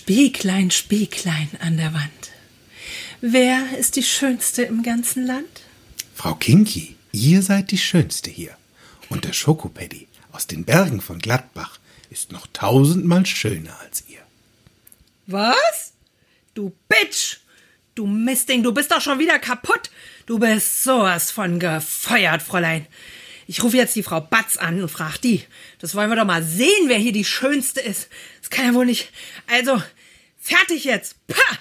Spieglein, Spieglein an der Wand. Wer ist die Schönste im ganzen Land? Frau Kinky, ihr seid die Schönste hier. Und der Schokopaddy aus den Bergen von Gladbach ist noch tausendmal schöner als ihr. Was? Du Bitch! Du Mistding, du bist doch schon wieder kaputt. Du bist sowas von gefeuert, Fräulein. Ich rufe jetzt die Frau Batz an und frag die. Das wollen wir doch mal sehen, wer hier die Schönste ist. Das kann ja wohl nicht. Also, fertig jetzt. Pah!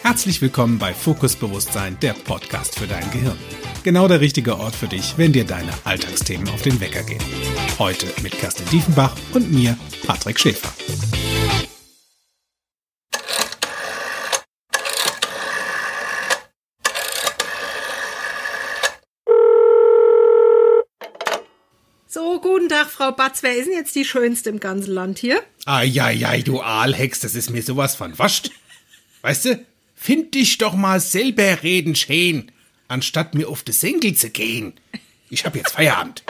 Herzlich willkommen bei Fokus Bewusstsein, der Podcast für dein Gehirn. Genau der richtige Ort für dich, wenn dir deine Alltagsthemen auf den Wecker gehen. Heute mit Kerstin Diefenbach und mir, Patrick Schäfer. So, guten Tag, Frau Batz. Wer ist denn jetzt die Schönste im ganzen Land hier? Eieiei, du Aalhex, das ist mir sowas von wascht. Weißt du, find dich doch mal selber reden schön, anstatt mir auf die Senkel zu gehen. Ich hab jetzt Feierabend.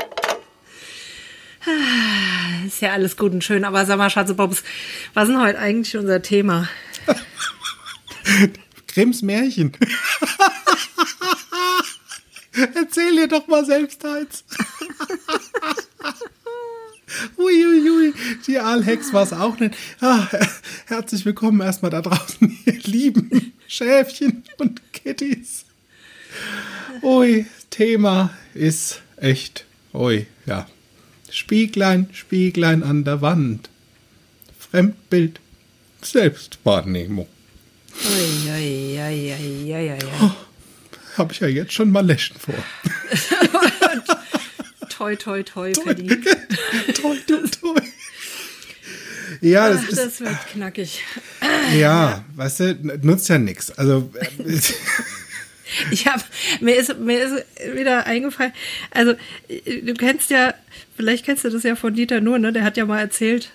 Ist ja alles gut und schön, aber sag mal, Schatzebobs, was ist denn heute eigentlich unser Thema? Grimms Märchen. Erzähl dir doch mal selbst eins. Uiuiui, die Aalhex war es auch nicht. Ah, herzlich willkommen erstmal da draußen, ihr lieben Schäfchen und Kitties. Ui, Thema ist echt, ui, ja. Spieglein, Spieglein an der Wand. Fremdbild, Selbstwahrnehmung. Ui, ui, ui, ui, ui, ui. Oh, Habe ich ja jetzt schon mal Lächen vor. Toi, toi, toi, Paddy. toi, toi, toi. Ja, das Ach, ist, das wird knackig. ja, weißt du, nutzt ja nichts. Also, Ich habe mir ist mir ist wieder eingefallen. Also du kennst ja, vielleicht kennst du das ja von Dieter Nuhr, ne? Der hat ja mal erzählt,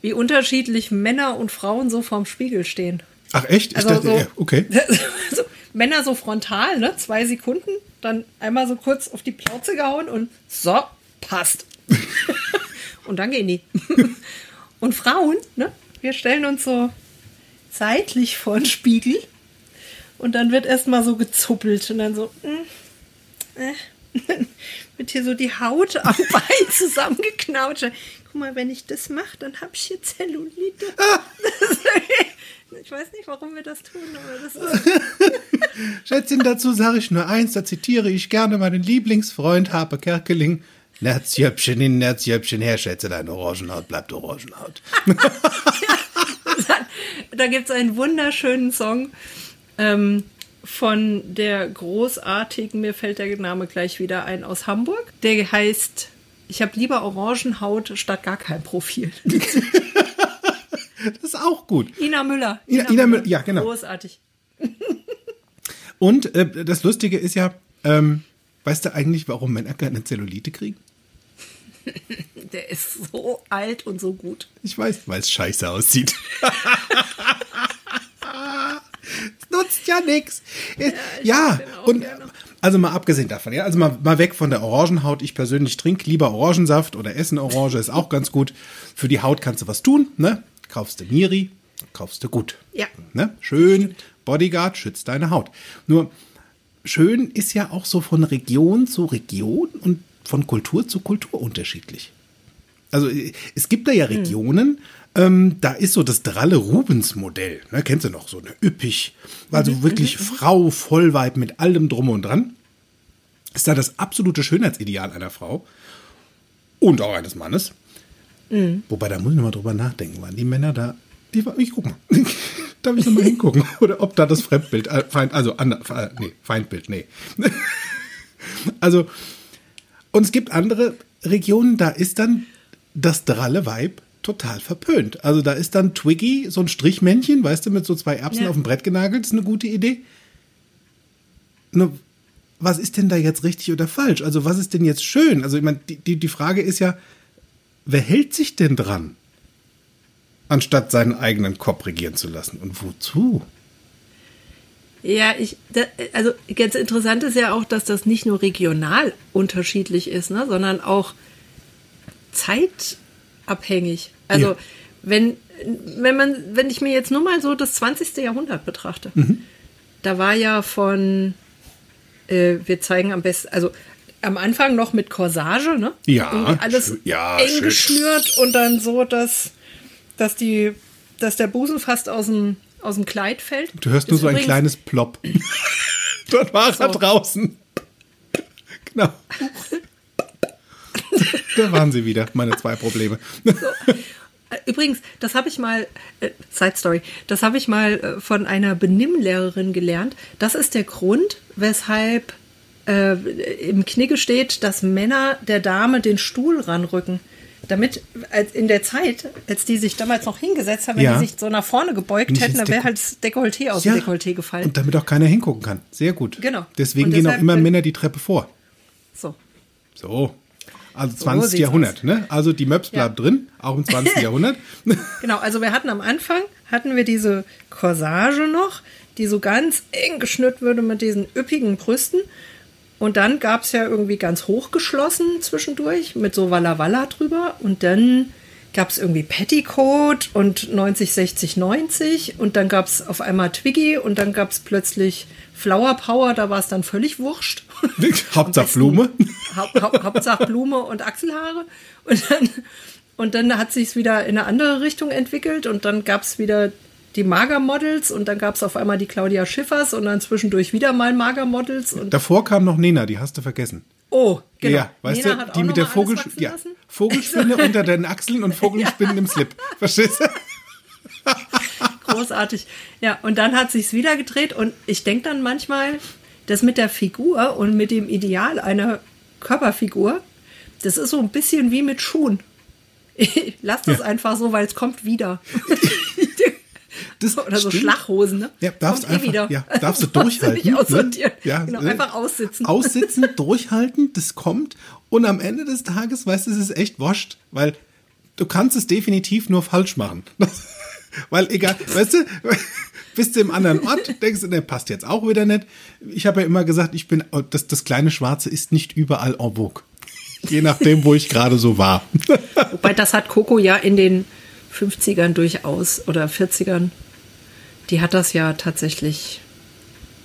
wie unterschiedlich Männer und Frauen so vorm Spiegel stehen. ach echt? Ich Also dachte, so- ja, okay. so, Männer so frontal, ne? Zwei Sekunden, dann einmal so kurz auf die Plauze gehauen und so, passt. und dann gehen die. und Frauen, ne? Wir stellen uns so seitlich vor den Spiegel und dann wird erstmal so gezuppelt und dann so, mm, äh, wird hier so die Haut am Bein zusammengeknautscht. Guck mal, wenn ich das mache, dann habe ich hier Zellulite. Ich weiß nicht, warum wir das tun, aber das ist Schätzchen, dazu sage ich nur eins, da zitiere ich gerne meinen Lieblingsfreund Harpe Kerkeling. Nerzjöpfchen hin, Nerzjöpfchen her, schätze, deine Orangenhaut bleibt Orangenhaut. da gibt es einen wunderschönen Song ähm, von der großartigen, mir fällt der Name gleich wieder ein, aus Hamburg. Der heißt, ich habe lieber Orangenhaut statt gar kein Profil. Das ist auch gut. Ina Müller. Ina- Ina Müller, ja, genau. Großartig. Und äh, das Lustige ist ja, ähm, weißt du eigentlich, warum Männer keine Zellulite kriegen? Der ist so alt und so gut. Ich weiß, weil es scheiße aussieht. Es nutzt ja nichts. Ja, auch und gerne. also mal abgesehen davon, ja, also mal, mal weg von der Orangenhaut. Ich persönlich trinke lieber Orangensaft oder essen Orange, ist auch ganz gut. Für die Haut kannst du was tun, ne? Kaufst du Miri, kaufst du gut. Ja. Ne? Schön, Bodyguard schützt deine Haut. Nur schön ist ja auch so von Region zu Region und von Kultur zu Kultur unterschiedlich. Also äh, es gibt da ja Regionen, ähm, da ist so das dralle Rubens-Modell. Ne, kennst du noch so eine üppig, also wirklich Frau Vollweib mit allem drum und dran. Ist da das absolute Schönheitsideal einer Frau und auch eines Mannes. Wobei, da muss ich nochmal drüber nachdenken, waren die Männer da, die war, ich guck mal, darf ich nochmal hingucken, oder ob da das Fremdbild, äh, Feind, also, ander, äh, nee, Feindbild, nee. also, und es gibt andere Regionen, da ist dann das dralle Weib total verpönt. Also da ist dann Twiggy, so ein Strichmännchen, weißt du, mit so zwei Erbsen Ja. auf dem Brett genagelt, ist eine gute Idee. Nur, was ist denn da jetzt richtig oder falsch? Also was ist denn jetzt schön? Also ich meine, die, die, die Frage ist ja, wer hält sich denn dran? Anstatt seinen eigenen Kopf regieren zu lassen. Und wozu? Ja, ich, da, also ganz interessant ist ja auch, dass das nicht nur regional unterschiedlich ist, ne, sondern auch abhängig. Also Ja. wenn, wenn man, wenn ich mir jetzt nur mal so das 20. Jahrhundert betrachte, Mhm. da war ja von, äh, wir zeigen am besten, also am Anfang noch mit Corsage, ne? Ja, Irgendwie alles. Ja, eng schön. geschnürt und dann so, dass, dass die, dass der Busen fast aus dem, aus dem Kleid fällt. Du hörst nur Ist so ein kleines Plop. Dort war er So. draußen. Genau. da waren sie wieder, meine zwei Probleme. Äh, Übrigens, das habe ich mal, äh, Side Story, das habe ich mal äh, von einer Benimmlehrerin gelernt. Das ist der Grund, weshalb äh, im Knigge steht, dass Männer der Dame den Stuhl ranrücken. Damit als in der Zeit, als die sich damals noch hingesetzt haben, wenn Ja. die sich so nach vorne gebeugt Nicht hätten, dann wäre halt das Dekolleté aus dem Dekolleté gefallen. Und damit auch keiner hingucken kann. Sehr gut. Genau. Deswegen gehen auch immer Männer die Treppe vor. So. So. Also 20. sieht's Jahrhundert, ne? Also die Möps Ja. bleibt drin, auch im 20. Jahrhundert. Genau, also wir hatten am Anfang, hatten wir diese Corsage noch, die so ganz eng geschnürt würde mit diesen üppigen Brüsten. Und dann gab es ja irgendwie ganz hochgeschlossen zwischendurch mit so Walla Walla drüber. Und dann gab es irgendwie Petticoat und 90, 60, 90. Und dann gab es auf einmal Twiggy und dann gab es plötzlich Flower Power, da war es dann völlig wurscht. Hauptsache Blume. Haupt, Haupt, Hauptsache Blume und Achselhaare. Und dann, und dann hat sich wieder in eine andere Richtung entwickelt und dann gab es wieder die Magermodels und dann gab es auf einmal die Claudia Schiffers und dann zwischendurch wieder mal Magermodels und Davor kam noch Nena, die hast du vergessen. oh, genau. Ja, weißt Nena du, die mit der Vogel, ja. Vogelspinne unter den Achseln und Vogelspinnen im Slip. Verstehst du? Großartig. Ja, und dann hat sich's wieder gedreht und ich denke dann manchmal, das mit der Figur und mit dem Ideal einer Körperfigur, das ist so ein bisschen wie mit Schuhen. Ich lass das Ja. einfach so, weil es kommt wieder. Das Oder so stimmt. Schlachhosen, ne? Ja, darfst Kommt eh einfach, wieder. ja, darfst du durchhalten. Ne? Ja, genau, äh, einfach aussitzen. Aussitzen, durchhalten, das kommt. Und am Ende des Tages, weißt du, es ist echt wascht, weil du kannst es definitiv nur falsch machen. weil egal, weißt du, bist du im anderen Ort, denkst du, der passt jetzt auch wieder nicht. Ich habe ja immer gesagt, ich bin, das, das kleine Schwarze ist nicht überall en vogue. Je nachdem, wo ich gerade so war. Wobei das hat Coco ja in den 50ern durchaus oder 40ern. Die hat das ja tatsächlich.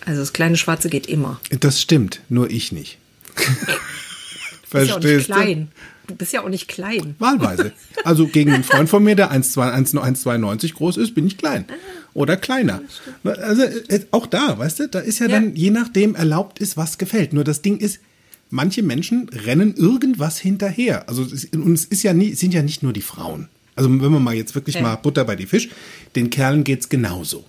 Also das kleine Schwarze geht immer. Das stimmt, nur ich nicht. Du bist ja auch nicht Verstehst du? klein. Du bist ja auch nicht klein. Wahlweise. Also gegen einen Freund von mir, der 1,92 groß ist, bin ich klein. Oder kleiner. Also äh, auch da, weißt du, da ist ja, Ja. dann je nachdem erlaubt ist, was gefällt. Nur das Ding ist, manche Menschen rennen irgendwas hinterher. Also und es ist ja nie, es sind ja nicht nur die Frauen. Also wenn man mal jetzt wirklich Ja. mal Butter bei die Fisch, den Kerlen geht's genauso.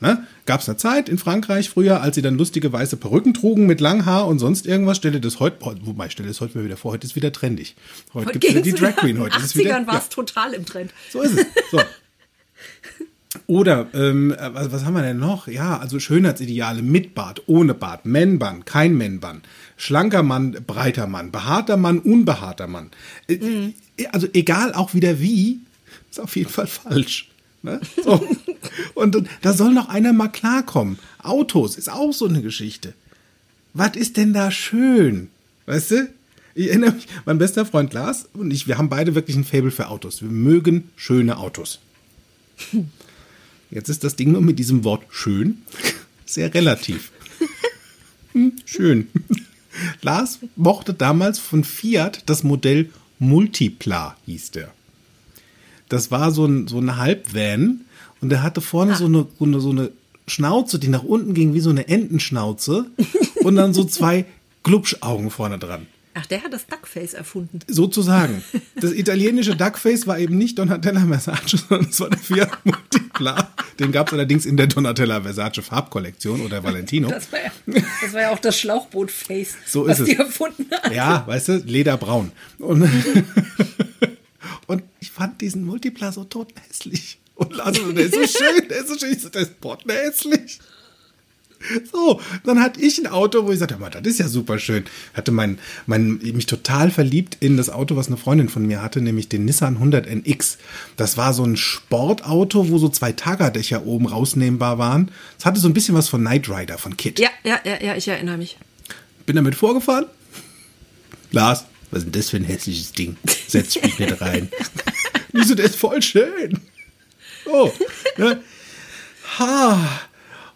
Ne? Gab es eine Zeit in Frankreich früher, als sie dann lustige weiße Perücken trugen mit Langhaar und sonst irgendwas. Stelle das heute, oh, wobei ich stelle das heute mal wieder vor, heute ist wieder trendig. Heute, gibt es wieder die Drag Queen. Heute In ist den es wieder. 80ern war Ja, es total im Trend. so ist es. So. Oder, ähm, äh, was, was haben wir denn noch? Ja, also Schönheitsideale mit Bart, ohne Bart, Männband, kein Männband, schlanker Mann, breiter Mann, behaarter Mann, unbehaarter Mann. Äh, Also egal auch wieder wie, ist auf jeden Fall falsch. Ne? So. Und da soll noch einer mal klarkommen. Autos ist auch so eine Geschichte. Was ist denn da schön? Weißt du? Ich erinnere mich, mein bester Freund Lars und ich, wir haben beide wirklich ein Faible für Autos. Wir mögen schöne Autos. Jetzt ist das Ding nur mit diesem Wort schön sehr relativ. Hm, Schön. Lars mochte damals von Fiat das Modell Multipla, hieß der. Das war so ein, so ein Halbvan und der hatte vorne so, eine, so eine so eine Schnauze, die nach unten ging wie so eine Entenschnauze und dann so zwei Glubschaugen vorne dran. Ach, der hat das Duckface erfunden. Sozusagen. Das italienische Duckface war eben nicht Donatella Versace, sondern es war der Fiat Multipla. Den gab es allerdings in der Donatella Versace Farbkollektion oder Valentino. Das war ja, das, war ja auch das Schlauchboot-Face, So was ist die es. erfunden hat. Ja, weißt du, lederbraun. Und, und ich fand diesen Multipla so tothässlich. Und also, der ist so schön, der ist so schön. Der ist pottenhässlich. So, dann hatte ich ein Auto, wo ich sagte, "Mann, das ist ja super schön. Hatte mein, mein, mich total verliebt in das Auto, was eine Freundin von mir hatte, nämlich den Nissan 100 NX. Das war so ein Sportauto, wo so zwei Tagerdächer oben rausnehmbar waren. Es hatte so ein bisschen was von Knight Rider, von Kit. Ja, ja, ja, ja, ich erinnere mich. Bin damit vorgefahren. Lars, was ist denn das für ein hässliches Ding? Setz mich nicht rein. Wieso, der ist voll schön. Oh, ne? Ha.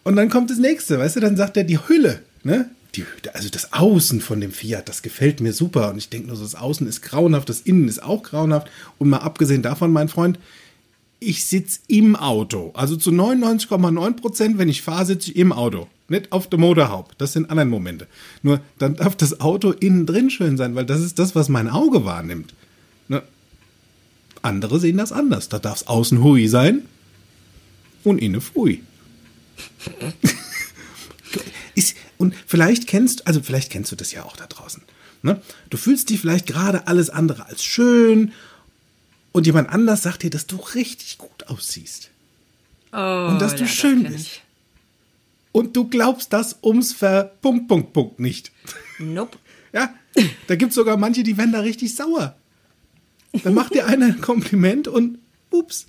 Und dann kommt das nächste, weißt du, dann sagt er die Hülle, ne? Die, also das Außen von dem Fiat, das gefällt mir super. Und ich denke nur so, das Außen ist grauenhaft, das Innen ist auch grauenhaft. Und mal abgesehen davon, mein Freund, ich sitze im Auto. Also zu 99,9 Prozent, wenn ich fahre, sitze ich im Auto. Nicht auf dem Motorhaupt. Das sind andere Momente. Nur dann darf das Auto innen drin schön sein, weil das ist das, was mein Auge wahrnimmt. Ne? Andere sehen das anders. Da darf es außen hui sein und innen fui. ist, und vielleicht kennst, also vielleicht kennst du das ja auch da draußen. Ne? Du fühlst dich vielleicht gerade alles andere als schön und jemand anders sagt dir, dass du richtig gut aussiehst. Oh, und dass du ja, schön kenn bist. ich. Und du glaubst das ums Ver Punkt, Punkt, Punkt nicht. Nope. Ja, da gibt es sogar manche, die werden da richtig sauer. Dann macht dir einer ein Kompliment und ups.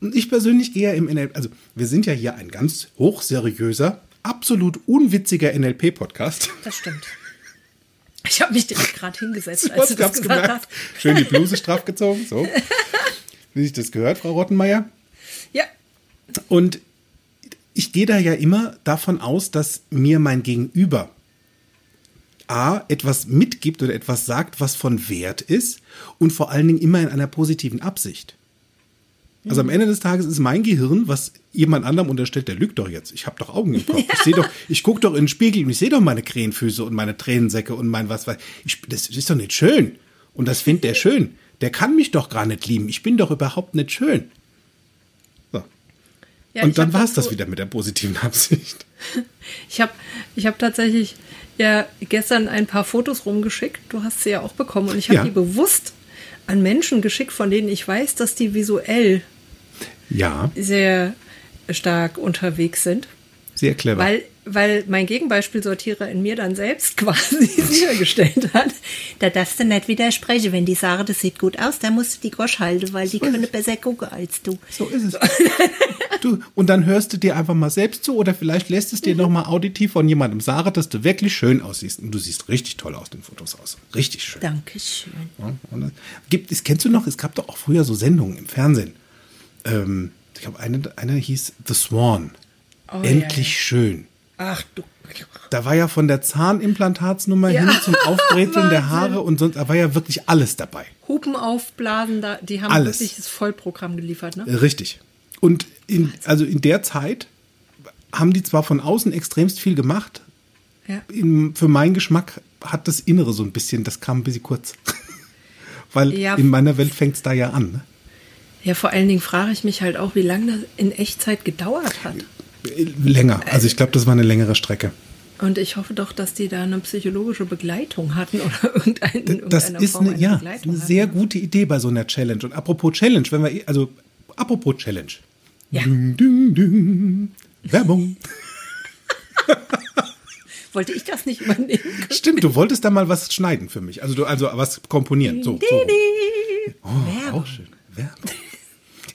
Und ich persönlich gehe ja im NLP, also wir sind ja hier ein ganz hochseriöser, absolut unwitziger NLP-Podcast. Das stimmt. Ich habe mich direkt gerade hingesetzt, als du das gesagt gemerkt. hast. Schön die Bluse straff gezogen, so. Wie sich das gehört, Frau Rottenmeier. Ja, Und ich gehe da ja immer davon aus, dass mir mein Gegenüber A, etwas mitgibt oder etwas sagt, was von Wert ist und vor allen Dingen immer in einer positiven Absicht. Also am Ende des Tages ist mein Gehirn, was jemand anderem unterstellt, der lügt doch jetzt. Ich habe doch Augen im Kopf. Ich sehe doch, ich gucke doch in den Spiegel und ich sehe doch meine Krähenfüße und meine Tränensäcke und mein was weiß ich. Das ist doch nicht schön. Und das findet der schön. Der kann mich doch gar nicht lieben. Ich bin doch überhaupt nicht schön. So. ja und dann war es das wieder mit der positiven Absicht. Ich habe ich hab tatsächlich ja gestern ein paar Fotos rumgeschickt. Du hast sie ja auch bekommen. Und ich habe Ja. die bewusst an Menschen geschickt, von denen ich weiß, dass die visuell Ja, sehr stark unterwegs sind. sehr clever. Weil, weil mein Gegenbeispielsortierer in mir dann selbst quasi sichergestellt hat. Da darfst du nicht widersprechen. Wenn die sagen, das sieht gut aus, dann musst du die Gosch halten, weil die können besser gucken als du. so ist es. Du, und dann hörst du dir einfach mal selbst zu oder vielleicht lässt es dir Mhm. noch mal auditiv von jemandem sagen, dass du wirklich schön aussiehst. Und du siehst richtig toll aus den Fotos aus. Richtig schön. Dankeschön. Ja, und das gibt, es kennst du noch, es gab doch auch früher so Sendungen im Fernsehen. Ähm, ich glaube, eine, eine hieß The Swan. Oh, Endlich ja. schön. Ach du. Da war ja von der Zahnimplantatsnummer Ja. hin zum Aufbrezeln der. Haare und sonst, da war ja wirklich alles dabei. Hupen aufblasen, da, die haben Alles. wirklich das Vollprogramm geliefert, ne? Äh, Richtig. Und in, also in der Zeit haben die zwar von außen extremst viel gemacht, Ja. in, für meinen Geschmack hat das Innere so ein bisschen, das kam ein bisschen kurz. Weil Ja. in meiner Welt fängt es da ja an. Ne? Ja, vor allen Dingen frage ich mich halt auch, wie lange das in Echtzeit gedauert hat. Länger. Also ich glaube, das war eine längere Strecke. Und ich hoffe doch, dass die da eine psychologische Begleitung hatten oder irgendein, in Das irgendeiner ist Form eine, ja, eine hatten. sehr gute Idee bei so einer Challenge. Und apropos Challenge, wenn wir, also apropos Challenge. Ja. Ding, ding, ding. Werbung. Wollte ich das nicht übernehmen? Stimmt, du wolltest da mal was schneiden für mich. Also du, also was komponieren. So, so. Oh, Werbung. auch schön. Werbung.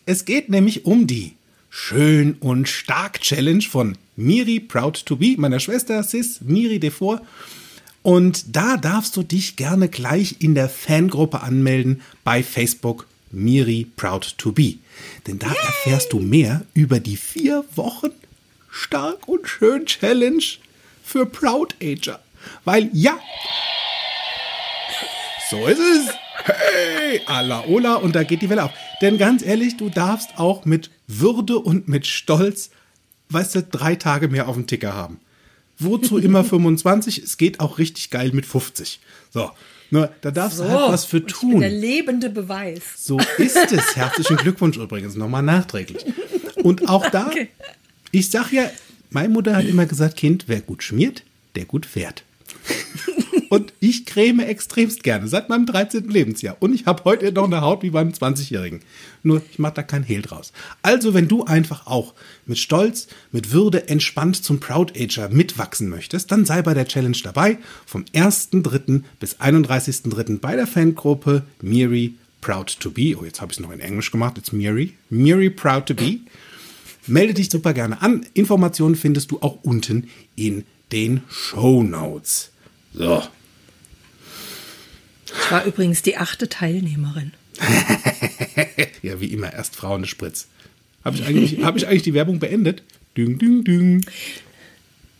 Es geht nämlich um die Schön und Stark Challenge von Miri Proud to Be, meiner Schwester Sis Miri Devor. Und da darfst du dich gerne gleich in der Fangruppe anmelden bei Facebook Miri Proud to Be. Denn da erfährst du mehr über die vier Wochen Stark und Schön Challenge für Proud Ager. Weil ja, so ist es. Hey, alla ola, und da geht die Welle auf. Denn ganz ehrlich, du darfst auch mit Würde und mit Stolz, weißt du, drei Tage mehr auf dem Ticker haben. Wozu immer 25? Es geht auch richtig geil mit 50. So, nur da darfst du halt was für bin der tun. lebende Beweis. So ist es. Herzlichen Glückwunsch übrigens, nochmal nachträglich. Und auch da, ich sag ja, meine Mutter hat immer gesagt, Kind, wer gut schmiert, der gut fährt. Und ich creme extremst gerne, seit meinem 13. Lebensjahr. Und ich habe heute noch eine Haut wie beim 20-Jährigen. Nur, ich mache da kein Hehl draus. Also, wenn du einfach auch mit Stolz, mit Würde, entspannt zum Proud Ager mitwachsen möchtest, dann sei bei der Challenge dabei. Vom 1.3. bis 31.3. bei der Fangruppe Miri Proud to Be. Oh, jetzt habe ich es noch in Englisch gemacht. Jetzt Miri. Miri Proud to Be. Melde dich super gerne an. Informationen findest du auch unten in den Show Notes. So. Ich war übrigens die achte Teilnehmerin. ja, wie immer, erst Frauen Spritz. Habe ich, eigentlich, hab ich eigentlich die Werbung beendet? Ding, ding, ding.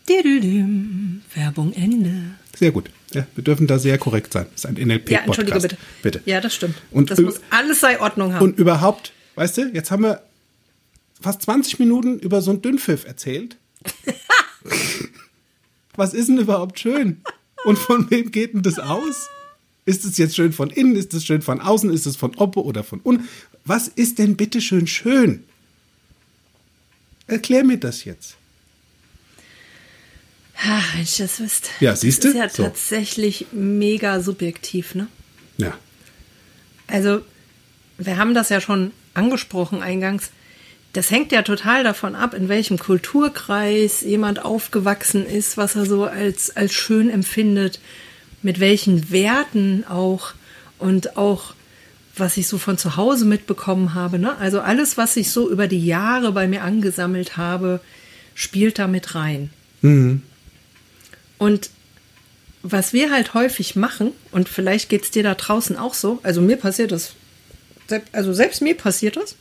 Didüdüm. Werbung Ende. Sehr gut. Ja, wir dürfen da sehr korrekt sein. Das ist ein NLP-Podcast. Ja, entschuldige bitte. Bitte. Ja, das stimmt. Und das muss alles sei Ordnung haben. Und überhaupt, weißt du, jetzt haben wir fast 20 Minuten über so einen Dünnpfiff erzählt. Was ist denn überhaupt schön? Und von wem geht denn das aus? Ist es jetzt schön von innen? Ist es schön von außen? Ist es von Oppe oder von unten? Was ist denn bitte schön schön? Erklär mir das jetzt. Ah, wenn ich das wüsste. Ja, siehst du? Das ist ja So. tatsächlich mega subjektiv, ne? Ja. Also, wir haben das ja schon angesprochen eingangs. Das hängt ja total davon ab, in welchem Kulturkreis jemand aufgewachsen ist, was er so als, als schön empfindet, mit welchen Werten auch und auch, was ich so von zu Hause mitbekommen habe. Ne? Also alles, was ich so über die Jahre bei mir angesammelt habe, spielt da mit rein. Und was wir halt häufig machen, und vielleicht geht es dir da draußen auch so, also mir passiert das, also selbst mir passiert das,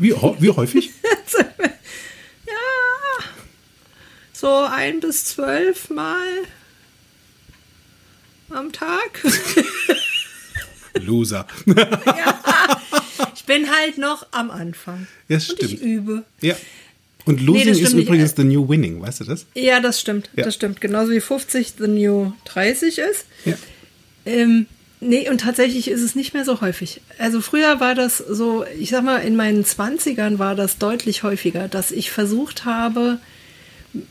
Wie, wie häufig? ja, so ein bis zwölf Mal am Tag. Loser. Ich bin halt noch am Anfang. Ja, Und stimmt. ich übe. ja. Und Losing das ist stimmt nicht. übrigens the new winning, weißt du das? Ja, das stimmt. Ja. Das stimmt. Genauso wie 50 the new 30 ist. Ja. Ähm, nee, und tatsächlich ist es nicht mehr so häufig. Also früher war das so, ich sag mal, in meinen 20ern war das deutlich häufiger, dass ich versucht habe,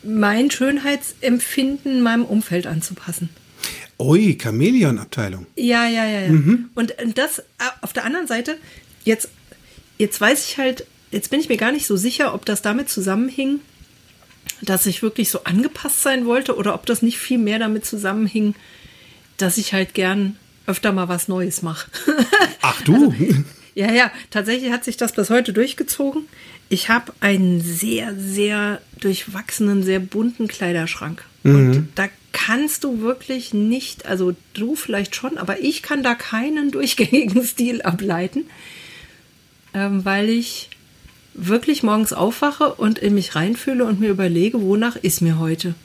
mein Schönheitsempfinden meinem Umfeld anzupassen. Ui, Chamäleon-Abteilung. Ja, ja, ja, ja. Mhm. Und das äh, auf der anderen Seite, jetzt, jetzt weiß ich halt, jetzt bin ich mir gar nicht so sicher, ob das damit zusammenhing, dass ich wirklich so angepasst sein wollte oder ob das nicht viel mehr damit zusammenhing, dass ich halt gern öfter mal was Neues mache. Ach du. Ja, ja, tatsächlich hat sich das bis heute durchgezogen. Ich habe einen sehr, sehr durchwachsenen, sehr bunten Kleiderschrank. Und da kannst du wirklich nicht, also du vielleicht schon, aber ich kann da keinen durchgängigen Stil ableiten, ähm, weil ich wirklich morgens aufwache und in mich reinfühle und mir überlege, wonach ist mir heute.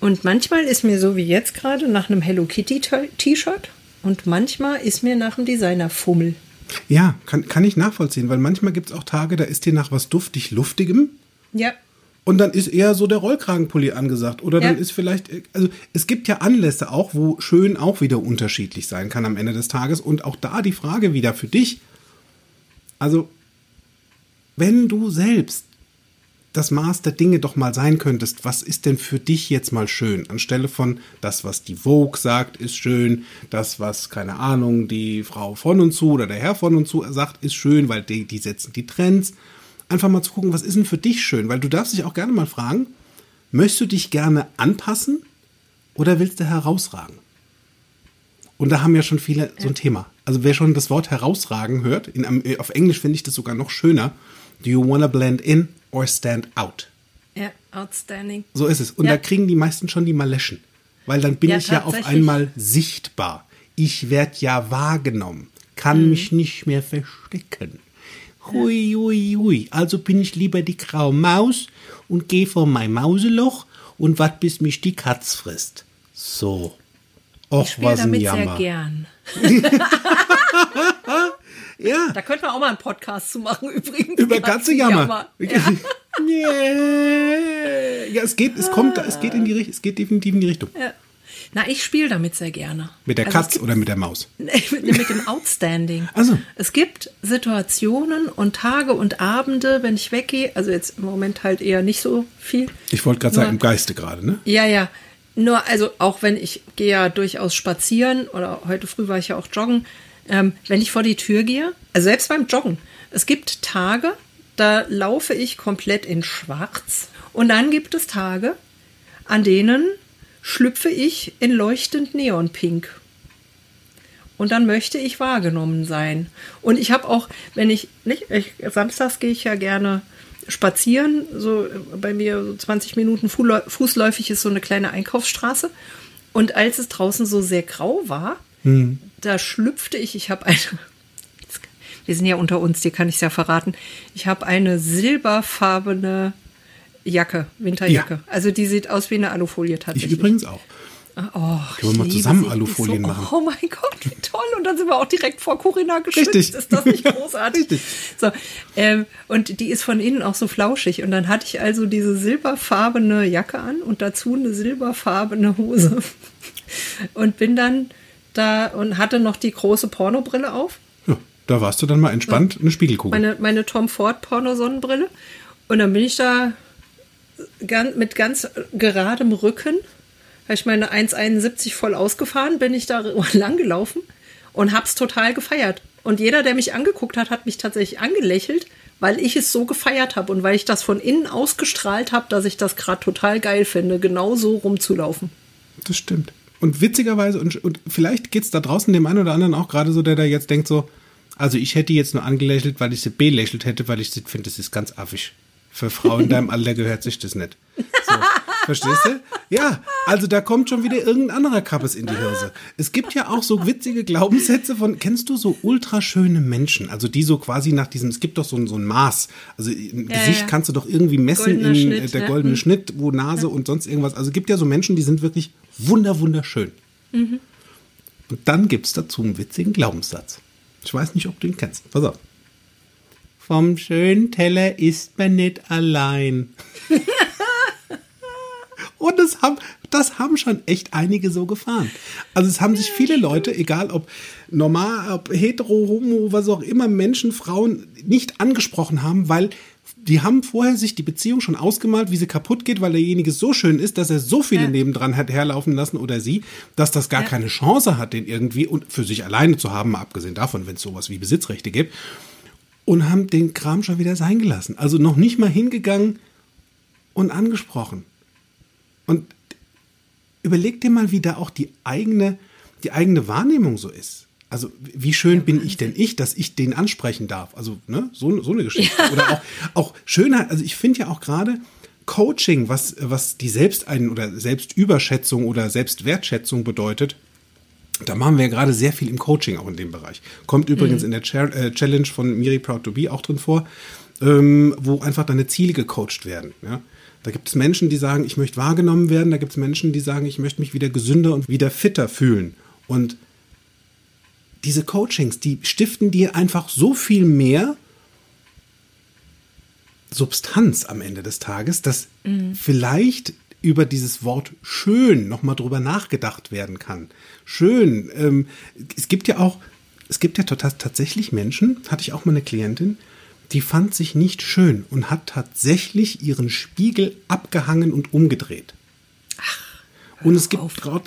Und manchmal ist mir so wie jetzt gerade nach einem Hello Kitty T-Shirt und manchmal ist mir nach einem Designer-Fummel. Ja, kann, kann ich nachvollziehen, weil manchmal gibt es auch Tage, da ist dir nach was duftig Luftigem Ja. Und dann ist eher so der Rollkragenpulli angesagt. Oder dann Ja. ist vielleicht, also es gibt ja Anlässe auch, wo schön auch wieder unterschiedlich sein kann am Ende des Tages. Und auch da die Frage wieder für dich. Also, wenn du selbst das Maß der Dinge doch mal sein könntest, was ist denn für dich jetzt mal schön? Anstelle von das, was die Vogue sagt, ist schön, das, was, keine Ahnung, die Frau von und zu oder der Herr von und zu sagt, ist schön, weil die, die setzen die Trends. Einfach mal zu gucken, was ist denn für dich schön? Weil du darfst dich auch gerne mal fragen, möchtest du dich gerne anpassen oder willst du herausragen? Und da haben ja schon viele so ein Thema. Also wer schon das Wort herausragen hört, in, auf Englisch finde ich das sogar noch schöner. Do you wanna blend in or stand out? Ja, outstanding. So ist es. Und Ja. da kriegen die meisten schon die Maleschen. Weil dann bin Ja, ich ja auf einmal sichtbar. Ich werde ja wahrgenommen. Kann Mhm. mich nicht mehr verstecken. Hui, hui, hui. Also bin ich lieber die graue Maus und gehe vor mein Mauseloch und wart bis mich die Katz frisst. So. Och, Ich spiele damit sehr Jammer. gern. Ja, Da könnten wir auch mal einen Podcast zu machen, übrigens. über Katzenjammer. Ja. Yeah. ja, es geht, es kommt, es geht in die Richtung, es geht definitiv in die Richtung. Ja. Na, ich spiele damit sehr gerne. Mit der Also Katz gibt- oder mit der Maus? mit, mit dem Outstanding. Ach so. Es gibt Situationen und Tage und Abende, wenn ich weggehe, also jetzt im Moment halt eher nicht so viel. Ich wollte gerade sagen, im Geiste gerade, ne? Ja, ja. Nur, also auch wenn ich gehe ja durchaus spazieren oder heute früh war ich ja auch joggen, ähm, wenn ich vor die Tür gehe, also selbst beim Joggen, es gibt Tage, da laufe ich komplett in Schwarz und dann gibt es Tage, an denen schlüpfe ich in leuchtend Neonpink. Und dann möchte ich wahrgenommen sein. Und ich habe auch, wenn ich nicht, ich, samstags gehe ich ja gerne spazieren, so bei mir so 20 Minuten fußläu- fußläufig ist so eine kleine Einkaufsstraße. Und als es draußen so sehr grau war, da schlüpfte ich, ich habe eine, wir sind ja unter uns, dir kann ich es ja verraten. Ich habe eine silberfarbene Jacke, Winterjacke. Ja. Also die sieht aus wie eine Alufolie Ich tatsächlich. übrigens auch. Oh, Können wir mal zusammen Alufolien so, machen? Oh mein Gott, wie toll. Und dann sind wir auch direkt vor Corinna geschützt. Richtig. Ist das nicht großartig? Richtig. So, ähm, und die ist von innen auch so flauschig. Und dann hatte ich also diese silberfarbene Jacke an und dazu eine silberfarbene Hose. Und bin dann da und hatte noch die große Pornobrille auf. Ja, da warst du dann mal entspannt, eine Spiegelkugel. Meine, meine Tom Ford Porno-Sonnenbrille. Und dann bin ich da mit ganz geradem Rücken, habe ich meine 1,71 voll ausgefahren, bin ich da lang gelaufen und hab's total gefeiert. Und jeder, der mich angeguckt hat, hat mich tatsächlich angelächelt, weil ich es so gefeiert habe und weil ich das von innen ausgestrahlt habe, dass ich das gerade total geil finde, genau so rumzulaufen. Das stimmt. Und witzigerweise, und, und vielleicht geht's da draußen dem einen oder anderen auch gerade so, der da jetzt denkt so, also ich hätte jetzt nur angelächelt, weil ich sie belächelt hätte, weil ich finde, das ist ganz affig. Für Frauen in deinem Alter gehört sich das nicht. So, verstehst du? Ja, also da kommt schon wieder irgendein anderer Kappes in die Hirse. Es gibt ja auch so witzige Glaubenssätze von, kennst du so ultraschöne Menschen? Also die so quasi nach diesem, es gibt doch so ein, so ein Maß. Also ein Ja, Gesicht ja. kannst du doch irgendwie messen Goldener in Schnitt, der ne? goldene Mhm. Schnitt, wo Nase und sonst irgendwas. Also es gibt ja so Menschen, die sind wirklich wunder, wunderschön. Mhm. Und dann gibt es dazu einen witzigen Glaubenssatz. Ich weiß nicht, ob du ihn kennst. Pass auf. Vom schönen Teller isst man nicht allein. Und das haben, das haben schon echt einige so gefahren. Also es haben sich viele Leute, egal ob normal, ob hetero, homo, was auch immer, Menschen, Frauen nicht angesprochen haben, weil die haben vorher sich die Beziehung schon ausgemalt, wie sie kaputt geht, weil derjenige so schön ist, dass er so viele Ja. nebendran hat herlaufen lassen oder sie, dass das gar Ja. keine Chance hat, den irgendwie und für sich alleine zu haben, mal abgesehen davon, wenn es sowas wie Besitzrechte gibt. Und haben den Kram schon wieder sein gelassen. Also noch nicht mal hingegangen und angesprochen. Und überleg dir mal, wie da auch die eigene, die eigene Wahrnehmung so ist. Also wie schön bin ich denn ich, dass ich den ansprechen darf? Also ne, so, so eine Geschichte. Oder auch, auch Schönheit. Also ich finde ja auch gerade Coaching, was, was die Selbstein- oder Selbstüberschätzung oder Selbstwertschätzung bedeutet, da machen wir ja gerade sehr viel im Coaching auch in dem Bereich. Kommt übrigens in der äh, Challenge von Miri Proud to Be auch drin vor, ähm, wo einfach deine Ziele gecoacht werden. Ja? Da gibt es Menschen, die sagen, ich möchte wahrgenommen werden. Da gibt es Menschen, die sagen, ich möchte mich wieder gesünder und wieder fitter fühlen. Und diese Coachings, die stiften dir einfach so viel mehr Substanz am Ende des Tages, dass vielleicht über dieses Wort schön nochmal drüber nachgedacht werden kann. Schön. Ähm, es gibt ja auch, es gibt ja tatsächlich Menschen, hatte ich auch mal eine Klientin, die fand sich nicht schön und hat tatsächlich ihren Spiegel abgehangen und umgedreht. Und es gibt,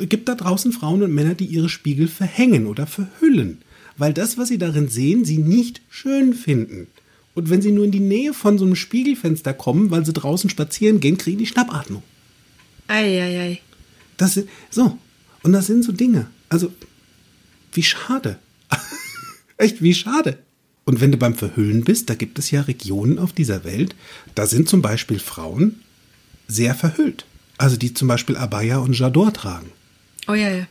gibt da draußen Frauen und Männer, die ihre Spiegel verhängen oder verhüllen, weil das, was sie darin sehen, sie nicht schön finden. Und wenn sie nur in die Nähe von so einem Spiegelfenster kommen, weil sie draußen spazieren gehen, kriegen die Schnappatmung. Eieiei. Das sind, so. Und das sind so Dinge. Also, wie schade. Echt, wie schade. Und wenn du beim Verhüllen bist, da gibt es ja Regionen auf dieser Welt, da sind zum Beispiel Frauen sehr verhüllt. Also die zum Beispiel Abaya und Jador tragen, Oh ja, ja.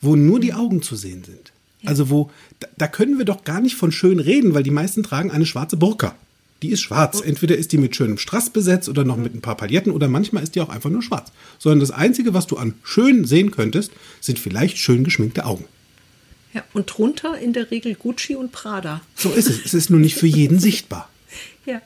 wo nur die Augen zu sehen sind. Also wo, da, da können wir doch gar nicht von schön reden, weil die meisten tragen eine schwarze Burka. Die ist schwarz. Entweder ist die mit schönem Strass besetzt oder noch mit ein paar Pailletten oder manchmal ist die auch einfach nur schwarz. Sondern das Einzige, was du an schön sehen könntest, sind vielleicht schön geschminkte Augen. Ja, und drunter in der Regel Gucci und Prada. So ist es. Es ist nur nicht für jeden sichtbar. Ja.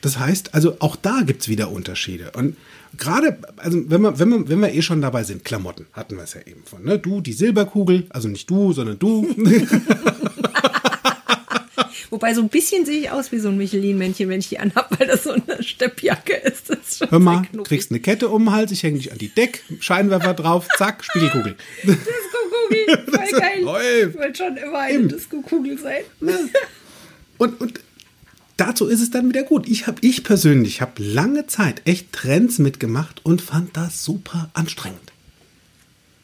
Das heißt, also auch da gibt's wieder Unterschiede. Und gerade, also wenn wir, wenn, wir, wenn wir eh schon dabei sind, Klamotten, hatten wir es ja eben von. Ne? Du, die Silberkugel, also nicht du, sondern du. Wobei so ein bisschen sehe ich aus wie so ein Michelin-Männchen, wenn ich die anhab, weil das so eine Steppjacke ist. Das ist schon Hör mal, kriegst eine Kette um den Hals, ich hänge dich an die Deck, Scheinwerfer drauf, zack, Spiegelkugel. Disco-Kugel, voll geil. Läuft. Ich wollte schon immer eine. Disco-Kugel sein. Und, und dazu ist es dann wieder gut. Ich habe, ich persönlich habe lange Zeit echt Trends mitgemacht und fand das super anstrengend.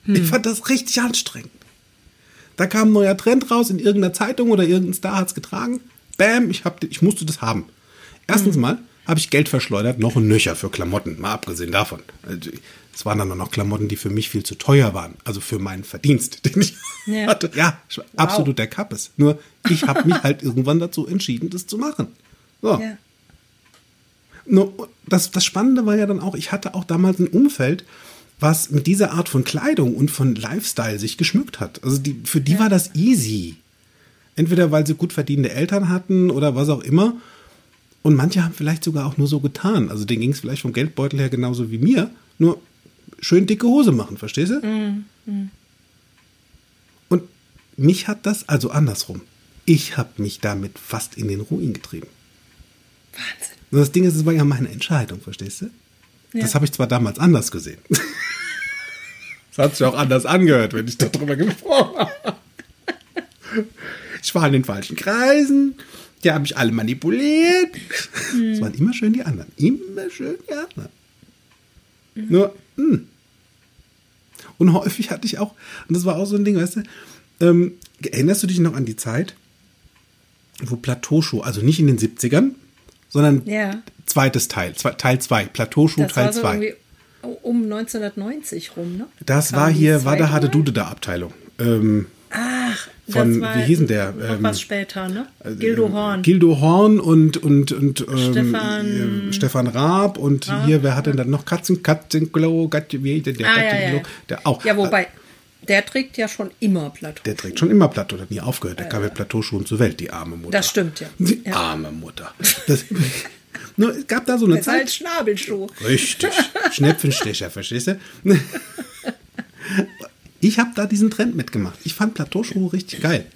Ich fand das richtig anstrengend. Da kam ein neuer Trend raus in irgendeiner Zeitung oder irgendein Star hat's getragen. Bam, ich, hab, ich musste das haben. Erstens mal, habe ich Geld verschleudert, noch ein Nöcher für Klamotten, mal abgesehen davon. Also, Es waren dann noch Klamotten, die für mich viel zu teuer waren, also für meinen Verdienst, den ich Ja. hatte. Ja, absolut der Kappes. Nur ich habe mich halt irgendwann dazu entschieden, das zu machen. So. Ja. Nur, das, das Spannende war ja dann auch, ich hatte auch damals ein Umfeld, was mit dieser Art von Kleidung und von Lifestyle sich geschmückt hat. Also die, für die war das easy. Entweder weil sie gut verdienende Eltern hatten oder was auch immer. Und manche haben vielleicht sogar auch nur so getan. Also denen ging es vielleicht vom Geldbeutel her genauso wie mir. Nur schön dicke Hose machen, verstehst du? Und mich hat das, also andersrum, ich habe mich damit fast in den Ruin getrieben. Wahnsinn. Und das Ding ist, es war ja meine Entscheidung, verstehst du? Das Ja. habe ich zwar damals anders gesehen. Das hat sich auch anders angehört, wenn ich darüber gesprochen habe. Ich war in den falschen Kreisen, die haben mich alle manipuliert. Es waren immer schön die anderen. Immer schön die anderen. Nur, mh. Und häufig hatte ich auch, und das war auch so ein Ding, weißt du, ähm, erinnerst du dich noch an die Zeit, wo Plateauschuh, also nicht in den 70ern, sondern Ja. zweites Teil, zwei, Teil 2, Plateauschuh Teil so 2. irgendwie um 1990 rum, ne? Das war hier, war Hade Mal? Dude da Abteilung. Ähm, Ach, von- das war wie hieß denn der? Noch Ähm, was später, ne? Gildo Horn. Gildo Horn und, und, und ähm, Stefan- äh, Stefan Raab und hier, wer hat denn dann noch Katzen, Katzenklo, wie der, der ah, ja, Katzenklo, ja. der auch. Ja, wobei, der trägt ja schon immer Plateau. Der trägt schon immer Plateau, der hat nie aufgehört. Der kam mit Plateauschuhen zur Welt, die arme Mutter. Das stimmt, ja. Die Ja. arme Mutter. Das, nur, es gab da so eine Das ist halt Zeit. Schnabelschuh. Richtig. Schnepfenstecher, verstehst du? Ich habe da diesen Trend mitgemacht. Ich fand Plateauschuhe richtig geil.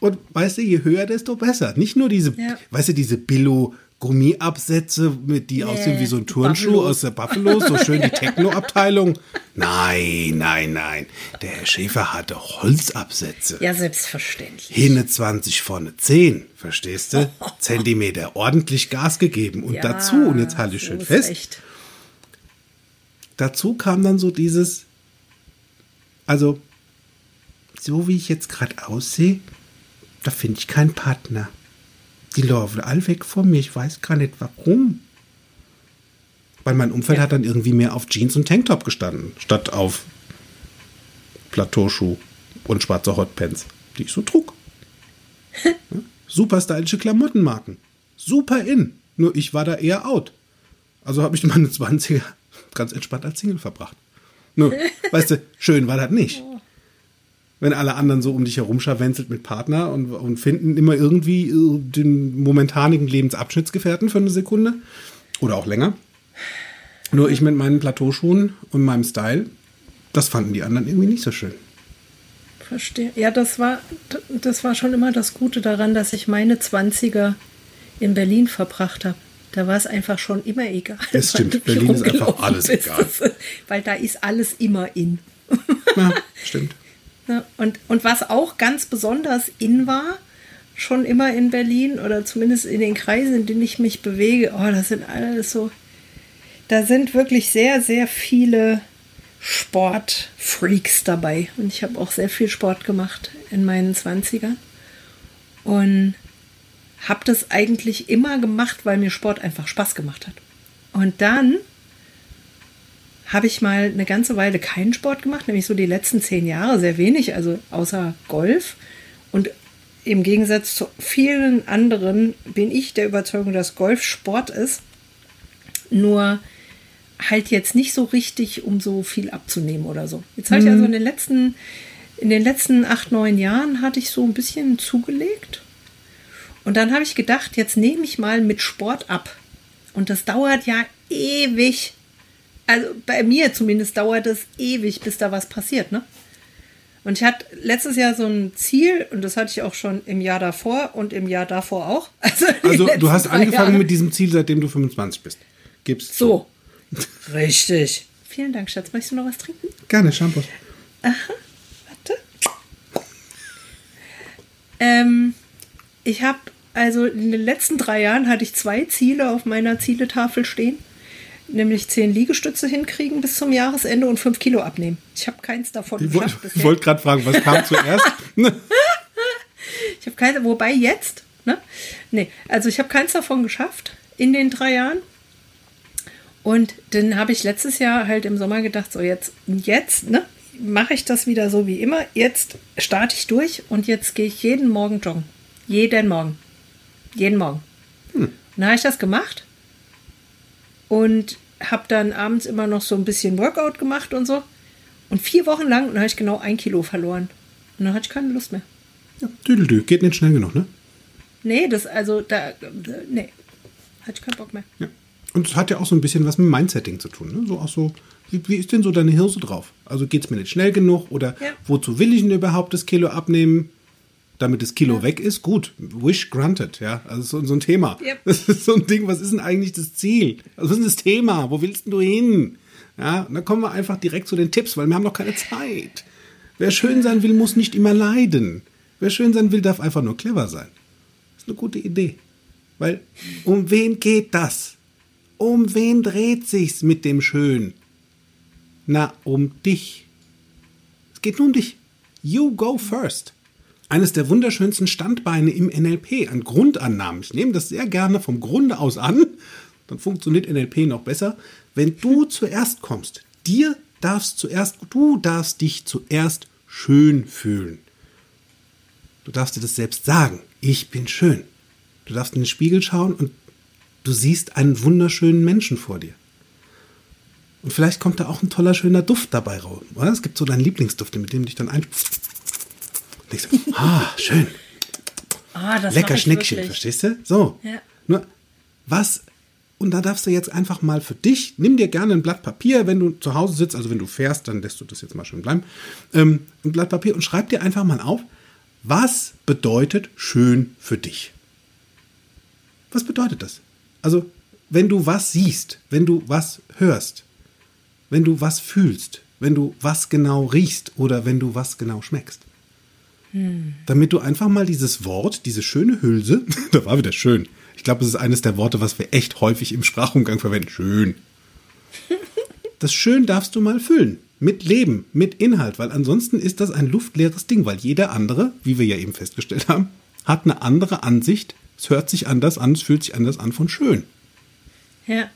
Und weißt du, je höher, desto besser. Nicht nur diese, Ja. weißt du, diese Billo Gummiabsätze, mit die aussehen wie so ein Turnschuh Buffalos. aus der Buffalo, so schön die Techno-Abteilung. Nein, nein, nein. Der Herr Schäfer hatte Holzabsätze. Ja, selbstverständlich. Hinne 20 vorne 10, verstehst du? Zentimeter ordentlich Gas gegeben. Und Ja, dazu, und jetzt halte ich schön fest, Echt. dazu kam dann so dieses, also, so wie ich jetzt gerade aussehe, da finde ich keinen Partner. Die laufen all weg von mir, ich weiß gar nicht warum. Weil mein Umfeld hat dann irgendwie mehr auf Jeans und Tanktop gestanden, statt auf Plateauschuh und schwarze Hotpants, die ich so trug. Ja, Super stylische Klamottenmarken. Super in. Nur ich war da eher out. Also habe ich meine 20er ganz entspannt als Single verbracht. Nur, weißt du, schön war das nicht. Wenn alle anderen so um dich herum scharwenzelt mit Partner und, und finden immer irgendwie äh, den momentanigen Lebensabschnittsgefährten für eine Sekunde oder auch länger. Nur ich mit meinen Plateauschuhen und meinem Style, das fanden die anderen irgendwie nicht so schön. Verstehe. Ja, das war, das war schon immer das Gute daran, dass ich meine 20er in Berlin verbracht habe. Da war es einfach schon immer egal. Das stimmt. Berlin ist einfach alles bist. egal. Weil da ist alles immer in. Ja, stimmt. Ja, und, und was auch ganz besonders in war, schon immer in Berlin oder zumindest in den Kreisen, in denen ich mich bewege, oh, das sind alles so, da sind wirklich sehr, sehr viele Sportfreaks dabei. Und ich habe auch sehr viel Sport gemacht in meinen 20ern. Und habe das eigentlich immer gemacht, weil mir Sport einfach Spaß gemacht hat. Und dann habe ich mal eine ganze Weile keinen Sport gemacht, nämlich so die letzten zehn Jahre sehr wenig, also außer Golf. Und im Gegensatz zu vielen anderen bin ich der Überzeugung, dass Golf Sport ist. Nur halt jetzt nicht so richtig, um so viel abzunehmen oder so. Jetzt habe ich also in den letzten, in den letzten acht, neun Jahren hatte ich so ein bisschen zugelegt. Und dann habe ich gedacht, jetzt nehme ich mal mit Sport ab. Und das dauert ja ewig. Also bei mir zumindest dauert es ewig, bis da was passiert, ne? Und ich hatte letztes Jahr so ein Ziel, und das hatte ich auch schon im Jahr davor und im Jahr davor auch. Also, Also du hast angefangen Jahre. mit diesem Ziel, seitdem du 25 bist. Gibst So. Richtig. Vielen Dank, Schatz. Möchtest du noch was trinken? Gerne, Shampoos. Warte. Ähm, ich habe, also in den letzten drei Jahren hatte ich zwei Ziele auf meiner Zieletafel stehen. Nämlich zehn Liegestütze hinkriegen bis zum Jahresende und fünf Kilo abnehmen. Ich habe keins davon Ich wollte geschafft wollt gerade fragen, was kam zuerst? Ich habe keine, wobei jetzt, Ne? Nee, also ich habe keins davon geschafft in den drei Jahren. Und dann habe ich letztes Jahr halt im Sommer gedacht, so jetzt, jetzt, ne, mache ich das wieder so wie immer. Jetzt starte ich durch und jetzt gehe ich jeden Morgen joggen. Jeden Morgen. Jeden Morgen. Hm. Dann habe ich das gemacht und habe dann abends immer noch so ein bisschen Workout gemacht und so. Und vier Wochen lang, dann habe ich genau ein Kilo verloren. Und dann hatte ich keine Lust mehr. Ja, düdelü. Geht nicht schnell genug, ne? Nee, das, also, da, nee. Hatte ich keinen Bock mehr. Ja. Und es hat ja auch so ein bisschen was mit Mindsetting zu tun, ne? So auch so, wie, wie ist denn so deine Hirse drauf? Also geht es mir nicht schnell genug oder Ja. wozu will ich denn überhaupt das Kilo abnehmen? Damit das Kilo weg ist, gut. Wish granted, ja. Also so, so ein Thema. Ja. Das ist so ein Ding, was ist denn eigentlich das Ziel? Also was ist das Thema? Wo willst denn du hin? Ja, und dann kommen wir einfach direkt zu den Tipps, weil wir haben noch keine Zeit. Wer schön sein will, muss nicht immer leiden. Wer schön sein will, darf einfach nur clever sein. Das ist eine gute Idee. Weil um wen geht das? Um wen dreht sich's mit dem Schön? Na, um dich. Es geht nur um dich. You go first. Eines der wunderschönsten Standbeine im NLP an Grundannahmen. Ich nehme das sehr gerne vom Grunde aus an. Dann funktioniert NLP noch besser. Wenn du zuerst kommst, dir darfst zuerst, du darfst dich zuerst schön fühlen. Du darfst dir das selbst sagen. Ich bin schön. Du darfst in den Spiegel schauen und du siehst einen wunderschönen Menschen vor dir. Und vielleicht kommt da auch ein toller, schöner Duft dabei raus. Oder? Es gibt so deinen Lieblingsduft, mit dem du dich dann ein... Denkst, du, ah, schön. Ah, das Lecker Schnickchen, wirklich. verstehst du? So. Ja. Nur, was, und da darfst du jetzt einfach mal für dich, nimm dir gerne ein Blatt Papier, wenn du zu Hause sitzt, also wenn du fährst, dann lässt du das jetzt mal schön bleiben, ähm, ein Blatt Papier und schreib dir einfach mal auf, was bedeutet schön für dich? Was bedeutet das? Also, wenn du was siehst, wenn du was hörst, wenn du was fühlst, wenn du was genau riechst oder wenn du was genau schmeckst. Damit du einfach mal dieses Wort, diese schöne Hülse, da war wieder schön. Ich glaube, es ist eines der Worte, was wir echt häufig im Sprachumgang verwenden. Schön. Das Schön darfst du mal füllen. Mit Leben, mit Inhalt, weil ansonsten ist das ein luftleeres Ding, weil jeder andere, wie wir ja eben festgestellt haben, hat eine andere Ansicht. Es hört sich anders an, es fühlt sich anders an von schön. Ja.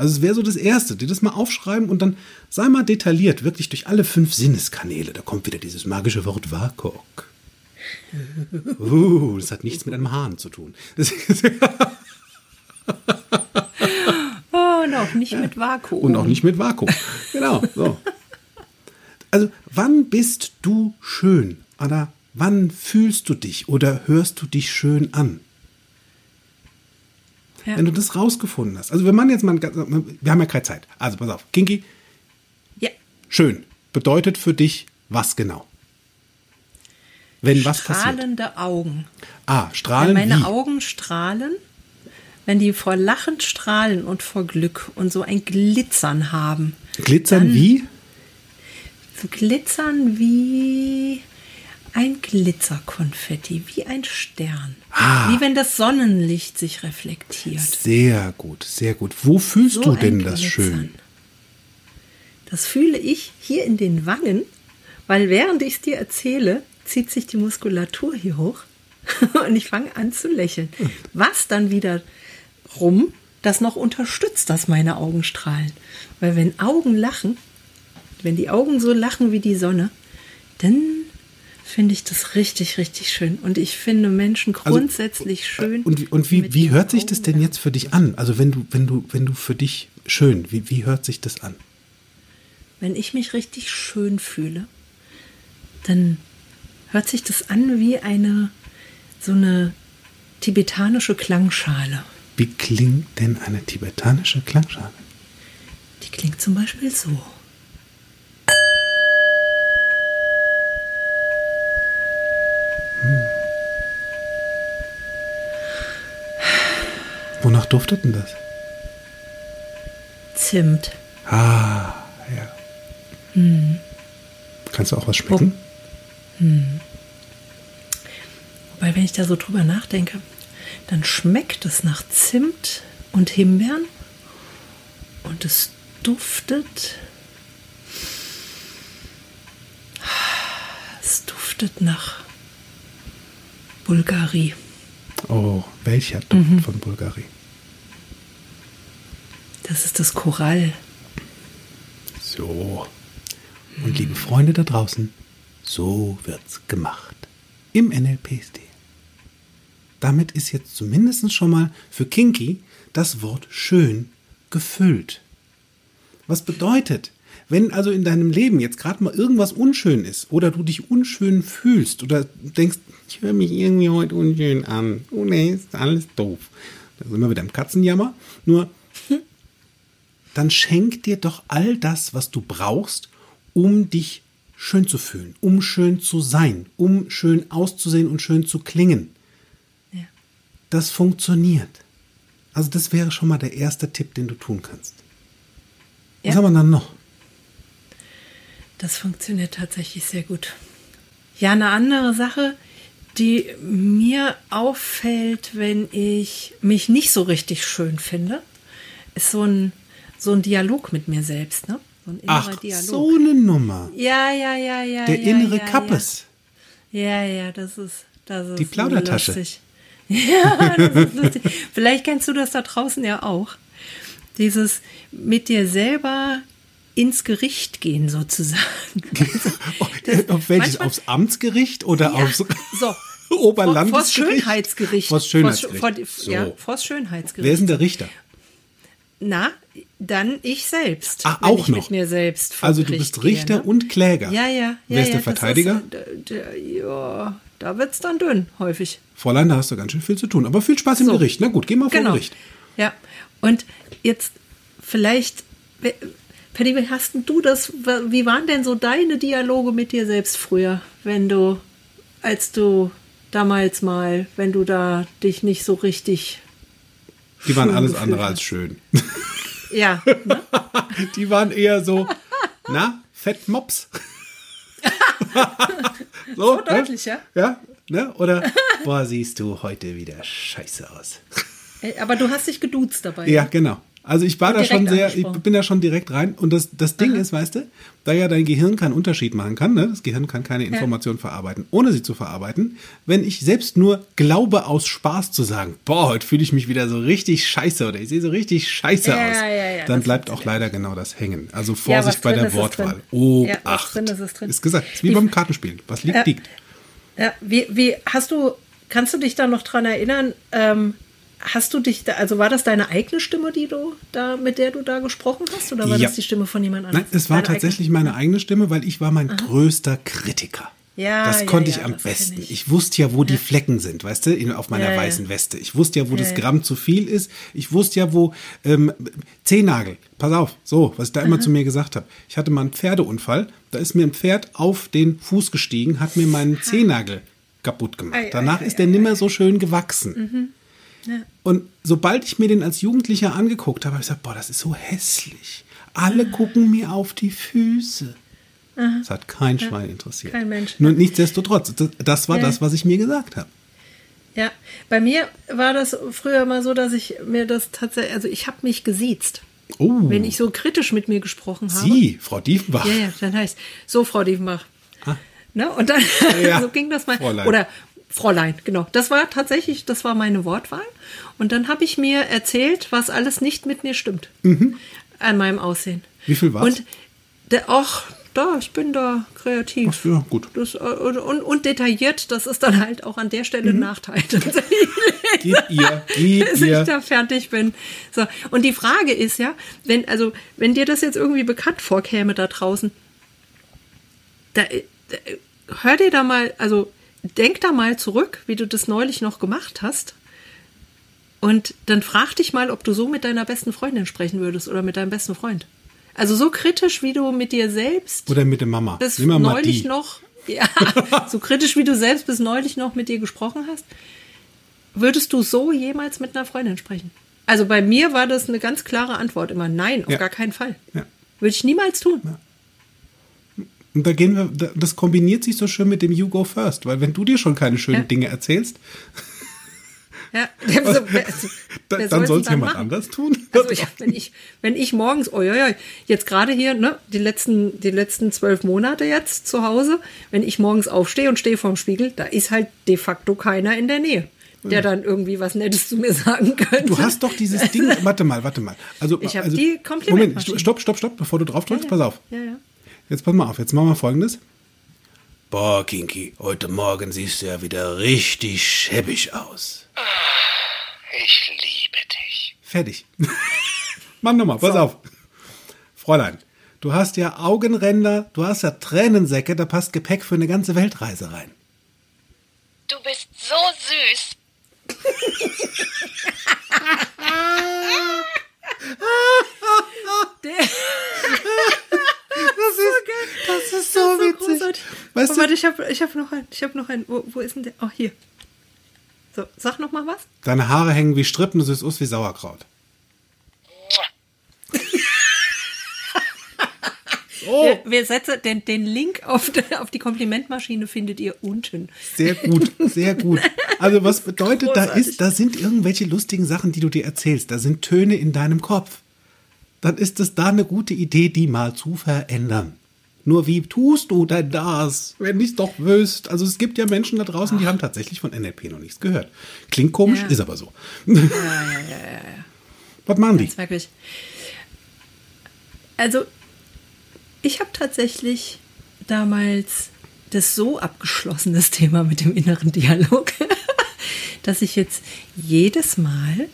So. Also es wäre so das Erste, dir das mal aufschreiben und dann sei mal detailliert, wirklich durch alle fünf Sinneskanäle. Da kommt wieder dieses magische Wort WAKOK. Uh, das hat nichts mit einem Hahn zu tun. Oh, und auch nicht mit Vakuum. und auch nicht mit Vakuum. Genau. So. Also, wann bist du schön? Oder wann fühlst du dich oder hörst du dich schön an? Ja. Wenn du das rausgefunden hast. Also, wenn man jetzt mal, wir haben ja keine Zeit. Also, pass auf. Kinky, ja. schön bedeutet für dich was genau? Wenn was passiert. Strahlende Augen. Ah, Wenn strahlen meine wie? Augen strahlen, wenn die vor Lachen strahlen und vor Glück und so ein Glitzern haben. Glitzern wie? Glitzern wie ein Glitzerkonfetti, wie ein Stern. Ah. Wie wenn das Sonnenlicht sich reflektiert. Sehr gut, sehr gut. Wo fühlst So du denn das Glitzern. schön? Das fühle ich hier in den Wangen, weil während ich es dir erzähle, zieht sich die Muskulatur hier hoch und ich fange an zu lächeln. Was dann wieder rum das noch unterstützt, dass meine Augen strahlen. Weil wenn Augen lachen, wenn die Augen so lachen wie die Sonne, dann finde ich das richtig, richtig schön. Und ich finde Menschen Also, grundsätzlich schön. Und, wie- und wie, wie hört sich das denn jetzt für dich an? Also wenn du, wenn du, wenn du für dich schön, wie, wie hört sich das an? Wenn ich mich richtig schön fühle, dann hört sich das an wie eine so eine tibetanische Klangschale. Wie klingt denn eine tibetanische Klangschale? Die klingt zum Beispiel so. Wonach duftet denn das? Zimt. Ah, ja. Hm. Kannst du auch was schmecken? Wobei, wenn ich da so drüber nachdenke, dann schmeckt es nach Zimt und Himbeeren und es duftet. Es duftet nach Bulgari. Oh, welcher Duft Mhm. von Bulgari? Das ist das Korall. So. Und liebe Freunde da draußen, so wird's gemacht. Im NLP-Stil. Damit ist jetzt zumindest schon mal für Kinky das Wort schön gefüllt. Was bedeutet, wenn also in deinem Leben jetzt gerade mal irgendwas unschön ist oder du dich unschön fühlst oder denkst, ich höre mich irgendwie heute unschön an, oh nee, ist alles doof. Da sind wir wieder im Katzenjammer. Nur dann schenk dir doch all das, was du brauchst, um dich schön zu fühlen, um schön zu sein, um schön auszusehen und schön zu klingen. Ja. Das funktioniert. Also das wäre schon mal der erste Tipp, den du tun kannst. Was Ja. haben wir dann noch? Das funktioniert tatsächlich sehr gut. Ja, eine andere Sache, die mir auffällt, wenn ich mich nicht so richtig schön finde, ist so ein, so ein Dialog mit mir selbst, ne? So ein innerer Ach, Dialog. so eine Nummer. Ja, ja, ja, ja. Der ja, innere ja, Kappes. Ja. ja, ja, das ist, das ist Die Plaudertasche. lustig. Ja, das ist lustig. Vielleicht kennst du das da draußen ja auch. Dieses mit dir selber ins Gericht gehen sozusagen. Das- Auf welches? manchmal- Aufs Amtsgericht oder Ja, aufs so. Oberlandesgericht? Vors Schönheitsgericht. Vors Schönheitsgericht. Vors, vor, Ja, So. vors Schönheitsgericht. Wer ist denn der Richter? Na, dann ich selbst. Ach, auch ich noch? mit mir selbst vor Also du bist Richter gehe, ne? und Kläger. Ja, ja. ja Wer ist ja, der Verteidiger? Ist, äh, ja, da wird's dann dünn, häufig. Fräulein, da hast du ganz schön viel zu tun. Aber viel Spaß im So. Gericht. Na gut, geh mal vor Genau. Gericht. Ja. Und jetzt vielleicht, Paddy, wie hast denn du das, wie waren denn so deine Dialoge mit dir selbst früher, wenn du, als du damals mal, wenn du da dich nicht so richtig, Die waren alles andere als schön. ja, ne? Die waren eher so, na, Fettmops. so, So deutlich, ja? Ja, ne? Oder, boah, siehst du heute wieder scheiße aus. Aber du hast dich geduzt dabei. Ja, genau. Also ich war da schon sehr, ich bin da schon direkt rein. Und das, das Ding ist, weißt du, da ja dein Gehirn keinen Unterschied machen kann, ne? das Gehirn kann keine Information verarbeiten, ohne sie zu verarbeiten. Wenn ich selbst nur glaube, aus Spaß zu sagen, boah, heute fühle ich mich wieder so richtig scheiße oder ich sehe so richtig scheiße Ja, aus, ja, ja, dann bleibt auch leider genau das hängen. Also Ja, Vorsicht bei der Wortwahl. Oh, Ja, was drin ist, ist drin. Ist gesagt, ist wie Die- beim Kartenspielen. Was liegt, Ja. liegt. Ja, wie, wie hast du, kannst du dich da noch dran erinnern, ähm, hast du dich da, also war das deine eigene Stimme, die du da, mit der du da gesprochen hast, oder war Ja. das die Stimme von jemand anderem? Nein, es war Deine tatsächlich meine eigene Stimme, weil ich war mein größter Kritiker. Ja, das ja, konnte ja, ich am besten. ich. Ich. wusste ja, wo die Flecken sind, weißt du, auf meiner Ja, ja. weißen Weste. Ich wusste ja, wo das Ja, ja. Gramm zu viel ist. Ich wusste ja, wo ähm, Zehennagel. Pass auf, so, was ich da immer zu mir gesagt habe. Ich hatte mal einen Pferdeunfall. Da ist mir ein Pferd auf den Fuß gestiegen, hat mir meinen Zehennagel kaputt gemacht. Ei, ei, Danach ei, ist der nimmer so schön gewachsen. Mhm. Und sobald ich mir den als Jugendlicher angeguckt habe, habe ich gesagt, boah, das ist so hässlich. Alle Ah. gucken mir auf die Füße. Das hat kein Schwein interessiert. Kein Mensch, Nur ja. nichtsdestotrotz, das, das war Ja. das, was ich mir gesagt habe. Ja, bei mir war das früher mal so, dass ich mir das tatsächlich, also ich habe mich gesiezt. Oh, Wenn ich so kritisch mit mir gesprochen habe. Sie, Frau Diefenbach. Ja, ja, dann heißt so, Frau Diefenbach. Ah. Ne? Und dann Ja, so ging das mal. Fräulein. Oder Fräulein, genau. Das war tatsächlich, das war meine Wortwahl. Und dann habe ich mir erzählt, was alles nicht mit mir stimmt. An meinem Aussehen. Mhm. Wie viel war's? Und der, ach, da, ich bin da kreativ. Ach, ja, gut. Das, äh, und, und, und detailliert, das ist dann halt auch an der Stelle ein Mhm. Nachteil. Gib ihr, bis ich ihr. da fertig bin. So. Und die Frage ist ja, wenn, also, wenn dir das jetzt irgendwie bekannt vorkäme da draußen, da, äh, da, hör dir da mal, also denk da mal zurück, wie du das neulich noch gemacht hast. Und dann frag dich mal, ob du so mit deiner besten Freundin sprechen würdest oder mit deinem besten Freund. Also so kritisch, wie du mit dir selbst Oder mit der Mama. bis neulich noch, ja, so kritisch wie du selbst bis neulich noch mit dir gesprochen hast, würdest du so jemals mit einer Freundin sprechen? Also bei mir war das eine ganz klare Antwort immer nein, auf Ja. gar keinen Fall. Ja. Würde ich niemals tun. Und da gehen wir, da- das kombiniert sich so schön mit dem You Go First, weil wenn du dir schon keine schönen Ja. Dinge erzählst, Ja, wer- Da, wer dann soll es jemand machen? anders tun. Also ich, wenn ich, wenn ich morgens, oh ja, ja, jetzt gerade hier, ne, die letzten, die letzten zwölf Monate jetzt zu Hause, wenn ich morgens aufstehe und stehe vorm Spiegel, da ist halt de facto keiner in der Nähe, der dann irgendwie was Nettes zu mir sagen könnte. Du hast doch dieses Ding. Warte mal, warte mal. Also, Ich hab also, die Komplimentmaschine. Moment, stopp, stopp, stopp, bevor du drauf drückst, ja. pass auf. Ja, ja. Jetzt pass mal auf, jetzt machen wir folgendes. Boah, Kinky, heute Morgen siehst du ja wieder richtig schäbig aus. Ich liebe dich. Fertig. Mann nochmal, pass auf. Fräulein, du hast ja Augenränder, du hast ja Tränensäcke, da passt Gepäck für eine ganze Weltreise rein. Du bist so süß. Das ist, das ist so Das ist so witzig. großartig. Weißt oh, du, warte, ich habe ich hab noch einen. Ich habe noch einen. Wo, wo ist denn der? Oh, hier. So, sag noch mal was. deine Haare hängen wie Strippen, du siehst aus wie Sauerkraut. Oh, Wir, wir setzen den, den Link auf, die- auf die Komplimentmaschine findet ihr unten. sehr gut, sehr gut. Also was bedeutet, da Großartig. ist, da sind irgendwelche lustigen Sachen, die du dir erzählst. Da sind Töne in deinem Kopf. Dann ist es da eine gute Idee, die mal zu verändern. Nur wie tust du denn das, wenn ich doch wüsst? Also es gibt ja Menschen da draußen, die haben tatsächlich von NLP noch nichts gehört. Klingt komisch, Ja. ist aber so. Was machen die? Ist wirklich. Also, ich habe tatsächlich damals das so abgeschlossen, das Thema mit dem inneren Dialog, dass ich jetzt jedes Mal,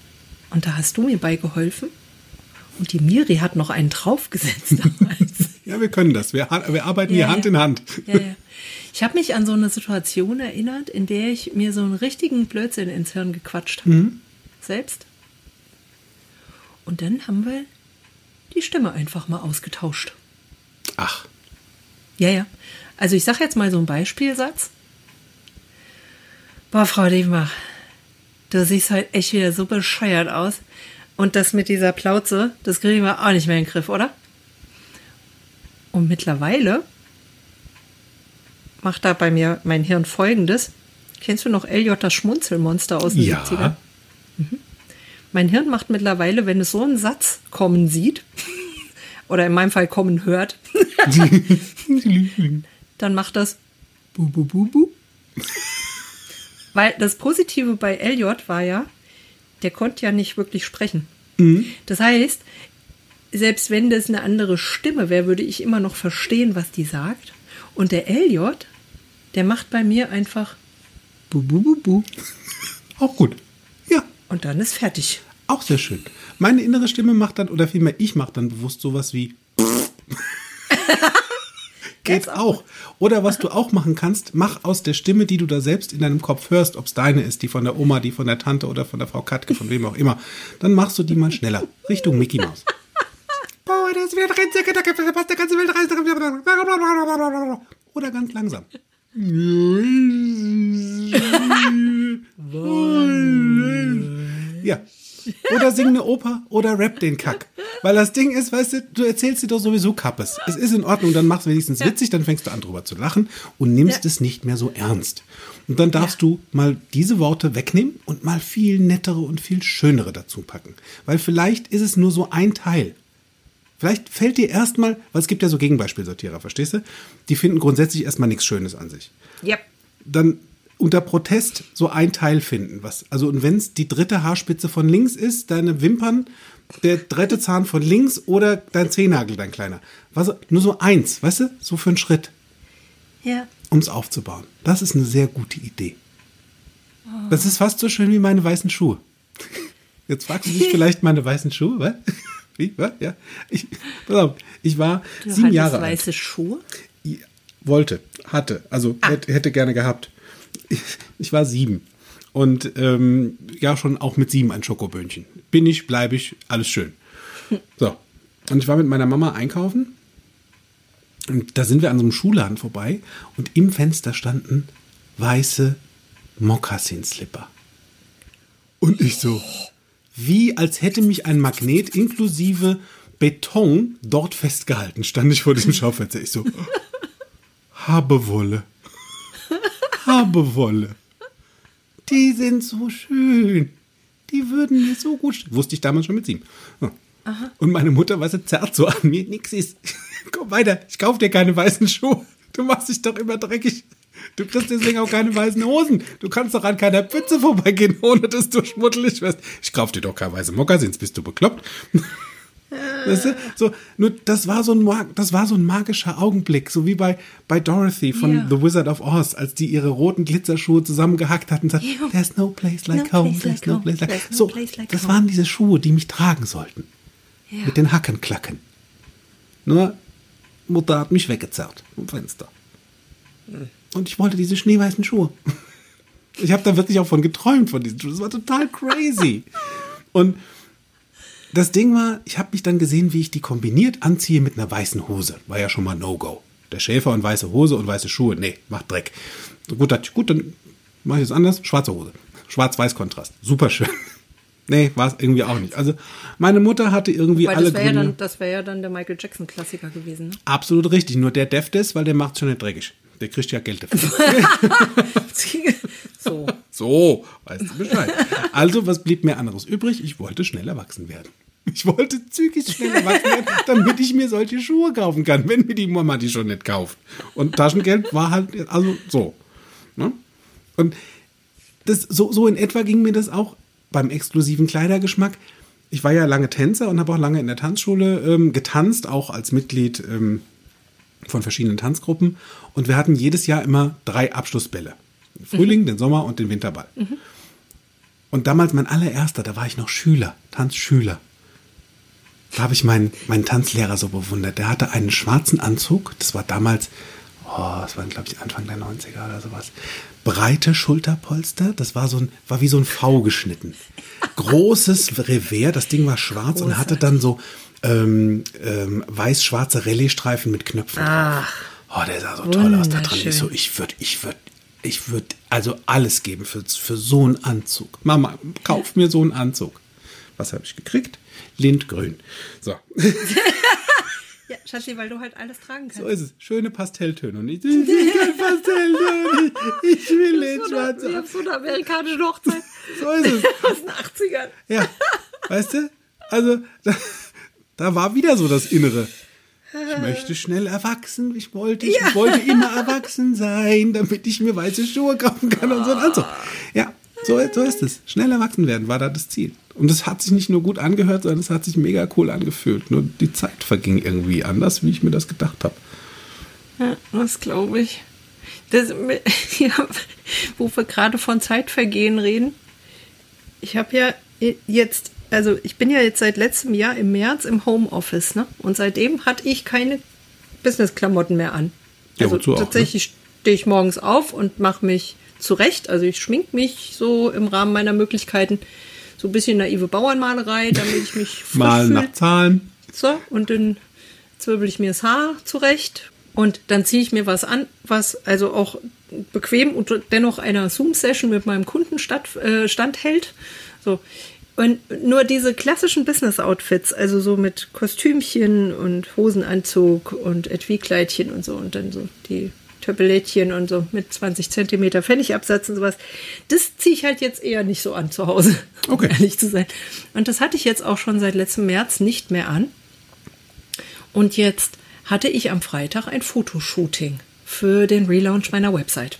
und da hast du mir bei geholfen, und die Miri hat noch einen draufgesetzt damals. Ja, wir können das. Wir, wir arbeiten hier Ja, Hand ja. in Hand. Ja, ja. Ich habe mich an so eine Situation erinnert, in der ich mir so einen richtigen Blödsinn ins Hirn gequatscht habe. Selbst. Und dann haben wir die Stimme einfach mal ausgetauscht. Ach, Ja, ja. Also ich sage jetzt mal so einen Beispielsatz. Boah, Frau Diemach, du siehst heute echt wieder so bescheuert aus. Und das mit dieser Plauze, das kriegen wir auch nicht mehr in den Griff, oder? Und mittlerweile macht da bei mir mein Hirn folgendes. Kennst du noch Elliot, das Schmunzelmonster aus den Ja. 70ern? Mein Hirn macht mittlerweile, wenn es so einen Satz kommen sieht, oder in meinem Fall kommen hört, dann macht das bu bu bu bu. Weil das Positive bei Elliot war ja, der konnte ja nicht wirklich sprechen. Das heißt, selbst wenn das eine andere Stimme wäre, würde ich immer noch verstehen, was die sagt. Und der Elliot, der macht bei mir einfach bu bu bu bu. auch gut. Ja, Und dann ist fertig. auch sehr schön. Meine innere Stimme macht dann, oder vielmehr ich mache dann bewusst sowas wie. Geht auch. Oder was du auch machen kannst, mach aus der Stimme, die du da selbst in deinem Kopf hörst, ob es deine ist, die von der Oma, die von der Tante oder von der Frau Katke, von wem auch immer, dann machst du die mal schneller. Richtung Mickey Mouse. Boah, das wird Rennsäcke, da passt der ganze Weltreise. Oder ganz langsam. Ja. Oder sing eine Oper oder rap den Kack. Weil das Ding ist, weißt du, du erzählst dir doch sowieso Kappes. Es ist in Ordnung, dann machst du wenigstens witzig, dann fängst du an drüber zu lachen und nimmst Ja. es nicht mehr so ernst. Und dann darfst du mal diese Worte wegnehmen und mal viel nettere und viel schönere dazu packen. Weil vielleicht ist es nur so ein Teil. Vielleicht fällt dir erstmal, weil es gibt ja so Gegenbeispielsortierer, verstehst du? Die finden grundsätzlich erstmal nichts Schönes an sich Ja. dann unter Protest so ein Teil finden. Was, also, und wenn es die dritte Haarspitze von links ist, deine Wimpern, der dritte Zahn von links oder dein Zehennagel, dein kleiner. Was, nur so eins, weißt du? So für einen Schritt, Ja. um es aufzubauen. Das ist eine sehr gute Idee. Das ist fast so schön wie meine weißen Schuhe. Jetzt fragst du dich vielleicht meine weißen Schuhe, was? Wie? Was? Ja. Ich, pass auf, ich war Du sieben Jahre alt. weiße Schuhe. Ja, wollte, hatte, also hätte, hätte gerne gehabt. Ich, war sieben und ähm, ja schon auch mit sieben ein Schokoböhnchen. Bin ich, bleibe ich, alles schön. So und ich war mit meiner Mama einkaufen und da sind wir an so einem Schuhladen vorbei und im Fenster standen weiße Mokassin-Slipper. Und ich so, wie als hätte mich ein Magnet inklusive Beton dort festgehalten, stand ich vor diesem Schaufenster. Ich so, Habewolle. Habewolle. Die sind so schön. Die würden mir so gut stehen. Wusste ich damals schon mit sieben. Ja. Und meine Mutter, weißt du, zerrt so an mir, nix ist. Komm weiter, ich kauf dir keine weißen Schuhe. Du machst dich doch immer dreckig. Du kriegst deswegen auch keine weißen Hosen. Du kannst doch an keiner Pfütze vorbeigehen, ohne dass du schmuddelig wirst. Ich kauf dir doch keine weiße Mokassins, bist du bekloppt? Weißt du? So, nur das war so ein das war so ein magischer Augenblick, so wie bei bei Dorothy von Ja. The Wizard of Oz, als die ihre roten Glitzerschuhe zusammengehackt hat und sagt, Ja. there's no place like No home, place there's like no place like there's no so. place like das home. waren diese Schuhe, die mich tragen sollten, Ja. mit den Hackenklacken. Nur Mutter hat mich weggezerrt vom Fenster. Und ich wollte diese schneeweißen Schuhe. Ich habe da wirklich auch von geträumt von diesen Schuhen. Das war total crazy. Und das Ding war, ich habe mich dann gesehen, wie ich die kombiniert anziehe mit einer weißen Hose. War ja schon mal No-Go. Der Schäfer und weiße Hose und weiße Schuhe, nee, macht Dreck. Gut, ich, gut, dann mache ich es anders. Schwarze Hose. Schwarz-Weiß-Kontrast. Super schön. Nee, war es irgendwie auch nicht. Also, meine Mutter hatte irgendwie Weil alle das wäre ja, dann- das wär ja dann der Michael Jackson-Klassiker gewesen. Ne? Absolut richtig. Nur der deft ist, weil der macht schon nicht dreckig. Der kriegt ja Geld dafür. so. So, weißt du Bescheid. Also, was blieb mir anderes übrig? Ich wollte schnell erwachsen werden. Ich wollte zügig schnell erwachsen werden, damit ich mir solche Schuhe kaufen kann, wenn mir die Mama die schon nicht kauft. Und Taschengeld war halt, also so. Ne? Und das, so, so in etwa ging mir das auch beim exklusiven Kleidergeschmack. Ich war ja lange Tänzer und habe auch lange in der Tanzschule ähm, getanzt, auch als Mitglied ähm, von verschiedenen Tanzgruppen. Und wir hatten jedes Jahr immer drei Abschlussbälle. Den Frühling, den Sommer und den Winterball. Und damals mein allererster, da war ich noch Schüler, Tanzschüler. Da habe ich meinen, meinen Tanzlehrer so bewundert. Der hatte einen schwarzen Anzug. Das war damals, oh, das war glaube ich Anfang der 90er oder sowas. Breite Schulterpolster. Das war so ein, war wie so ein V geschnitten. Großes Revers. Das Ding war schwarz und hatte dann so ähm, ähm, weiß-schwarze Rallye-Streifen mit Knöpfen drauf. Oh, der sah so toll aus da dran. Ich so, ich würde, ich würde, ich würde also alles geben für, für so einen Anzug. Mama, kauf mir so einen Anzug. Was habe ich gekriegt? Lindgrün. So, Ja, Schatzi, weil du halt alles tragen kannst. so ist es. Schöne Pastelltöne. Und ich, ich will kein Pastelltöne. Ich, ich will den so eine, schwarzen. wie auf so einer amerikanischen Hochzeit So ist es. aus den 80ern. Ja, weißt du? Also, da, da war wieder so das Innere. Ich möchte schnell erwachsen. Ich wollte, ich wollte immer erwachsen sein, damit ich mir weiße Schuhe kaufen kann und so einen Anzug. Ja, so, so ist es. Schnell erwachsen werden war da das Ziel. Und es hat sich nicht nur gut angehört, sondern es hat sich mega cool angefühlt. Nur die Zeit verging irgendwie anders, wie ich mir das gedacht habe. Ja, das glaube ich. Das, ja, wo wir gerade von Zeitvergehen reden. Ich habe ja jetzt, also ich bin ja jetzt seit letztem Jahr im März im Homeoffice, ne? Und seitdem hatte ich keine Business-Klamotten mehr an. Ja, Also wozu auch, ne? tatsächlich stehe ich morgens auf und mache mich zurecht. Also ich schmink mich so im Rahmen meiner Möglichkeiten. So ein bisschen naive Bauernmalerei, damit ich mich frisch Mal nach Zahlen. So, und dann zwirbel ich mir das Haar zurecht und dann ziehe ich mir was an, was also auch bequem und dennoch einer Zoom-Session mit meinem Kunden statt, äh, standhält. So. Und nur diese klassischen Business-Outfits, also so mit Kostümchen und Hosenanzug und Etui-Kleidchen und so und dann so die Töppelättchen und so mit 20 Zentimeter Pfennigabsatz und sowas, das ziehe ich halt jetzt eher nicht so an zu Hause, um Okay. ehrlich zu sein. Und das hatte ich jetzt auch schon seit letztem März nicht mehr an. Und jetzt hatte ich am Freitag ein Fotoshooting für den Relaunch meiner Website.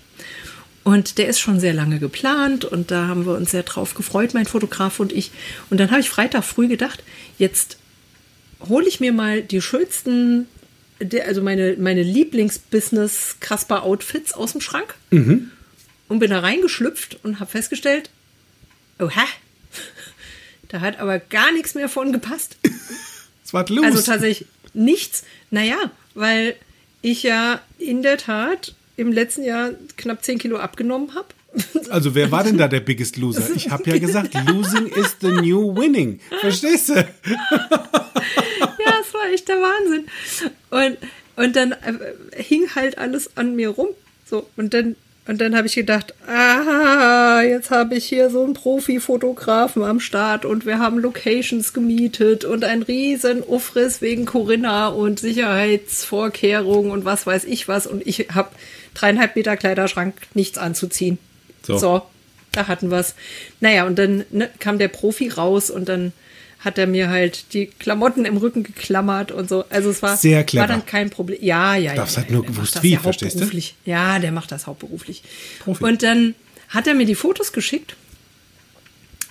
Und der ist schon sehr lange geplant und da haben wir uns sehr drauf gefreut, mein Fotograf und ich. Und dann habe ich Freitag früh gedacht, jetzt hole ich mir mal die schönsten, der- also meine, meine Lieblings-Business-Kasper-Outfits aus dem Schrank und bin da reingeschlüpft und habe festgestellt, oha, da hat aber gar nichts mehr von gepasst. Es war los. Also tatsächlich nichts. Naja, weil ich ja in der Tat im letzten Jahr knapp 10 Kilo abgenommen habe. Also wer war denn da der Biggest Loser? Ich habe ja gesagt, losing is the new winning. Verstehst du? ja, es war echt der Wahnsinn. Und, und dann äh, hing halt alles an mir rum. So, und dann, und dann habe ich gedacht, ah, jetzt habe ich hier so einen Profi-Fotografen am Start und wir haben Locations gemietet und ein riesen Ufriss wegen Corinna und Sicherheitsvorkehrungen und was weiß ich was. Und ich habe dreieinhalb Meter Kleiderschrank, nichts anzuziehen. So. so. da hatten wir's. Naja, und dann ne, kam der Profi raus und dann hat er mir halt die Klamotten im Rücken geklammert und so. Also es war, Sehr clever. war dann kein Problem. Ja, ja, ja. darfst ja, halt nur gewusst wie, ja verstehst du? hauptberuflich. Ja, der macht das hauptberuflich. Profi. Und dann hat er mir die Fotos geschickt.